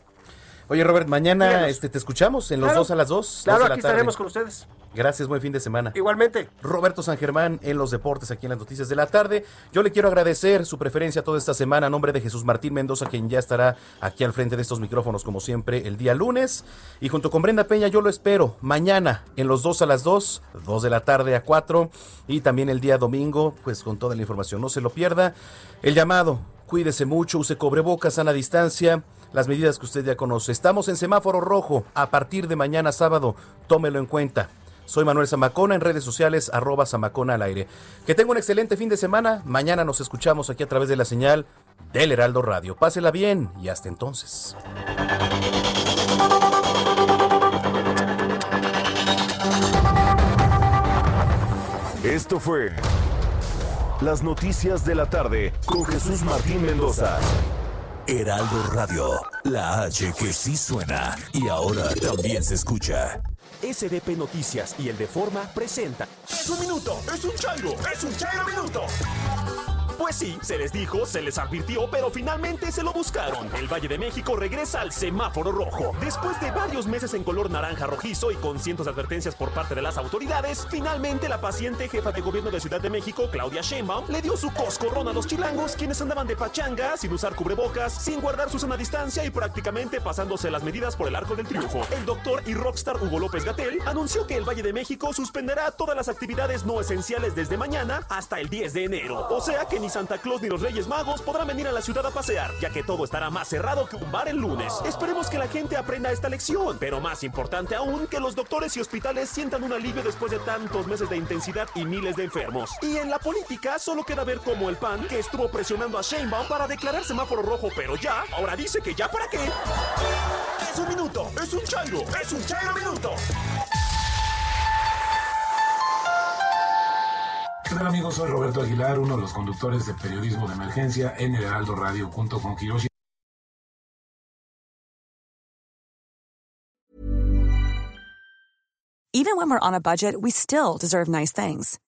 Oye, Robert, mañana Díganos. este, te escuchamos en los Claro. dos a las dos. Claro, dos la estaremos con ustedes. Gracias, buen fin de semana. Igualmente. Roberto San Germán en los deportes, aquí en las noticias de la tarde. Yo le quiero agradecer su preferencia toda esta semana a nombre de Jesús Martín Mendoza, quien ya estará aquí al frente de estos micrófonos como siempre el día lunes. Y junto con Brenda Peña yo lo espero mañana en los dos a las dos, dos de la tarde a cuatro. Y también el día domingo, pues con toda la información, no se lo pierda. El llamado, cuídese mucho, use cobrebocas, sana distancia. Las medidas que usted ya conoce. Estamos en semáforo rojo a partir de mañana sábado. Tómelo en cuenta. Soy Manuel Zamacona en redes sociales, arroba Zamacona al aire. Que tenga un excelente fin de semana. Mañana nos escuchamos aquí a través de la señal del Heraldo Radio. Pásela bien y hasta entonces. Esto fue Las Noticias de la Tarde con Jesús Martín Mendoza. Heraldo Radio, la H que sí suena y ahora también se escucha. SDP Noticias y el de Forma presenta. ¡Es un minuto! ¡Es un chango! ¡Es un chango minuto! Pues sí, se les dijo, se les advirtió, pero finalmente se lo buscaron. El Valle de México regresa al semáforo rojo. Después de varios meses en color naranja rojizo y con cientos de advertencias por parte de las autoridades, finalmente la paciente jefa de gobierno de Ciudad de México, Claudia Sheinbaum, le dio su coscorrón a los chilangos, quienes andaban de pachanga, sin usar cubrebocas, sin guardar su sana distancia y prácticamente pasándose las medidas por el arco del triunfo. El doctor y rockstar Hugo López Gatel anunció que el Valle de México suspenderá todas las actividades no esenciales desde mañana hasta el 10 de enero. O sea que ni Santa Claus ni los Reyes Magos podrán venir a la ciudad a pasear, ya que todo estará más cerrado que un bar el lunes. Esperemos que la gente aprenda esta lección, pero más importante aún, que los doctores y hospitales sientan un alivio después de tantos meses de intensidad y miles de enfermos. Y en la política solo queda ver cómo el PAN, que estuvo presionando a Sheinbaum para declarar semáforo rojo, pero ya, ahora dice que ya para qué. Es un minuto, es un chango, es un chango minuto. ¿Qué tal amigos? Soy Roberto Aguilar, uno de los conductores de periodismo de emergencia en el Heraldo Radio junto con Hiroshi. Even when we're on a budget, we still deserve nice things.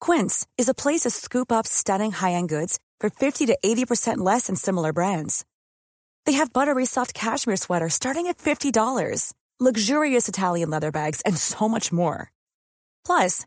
Quince is a place to scoop up stunning high-end goods for 50 to 80% less than similar brands. They have buttery soft cashmere sweaters starting at $50, luxurious Italian leather bags, and so much more. Plus,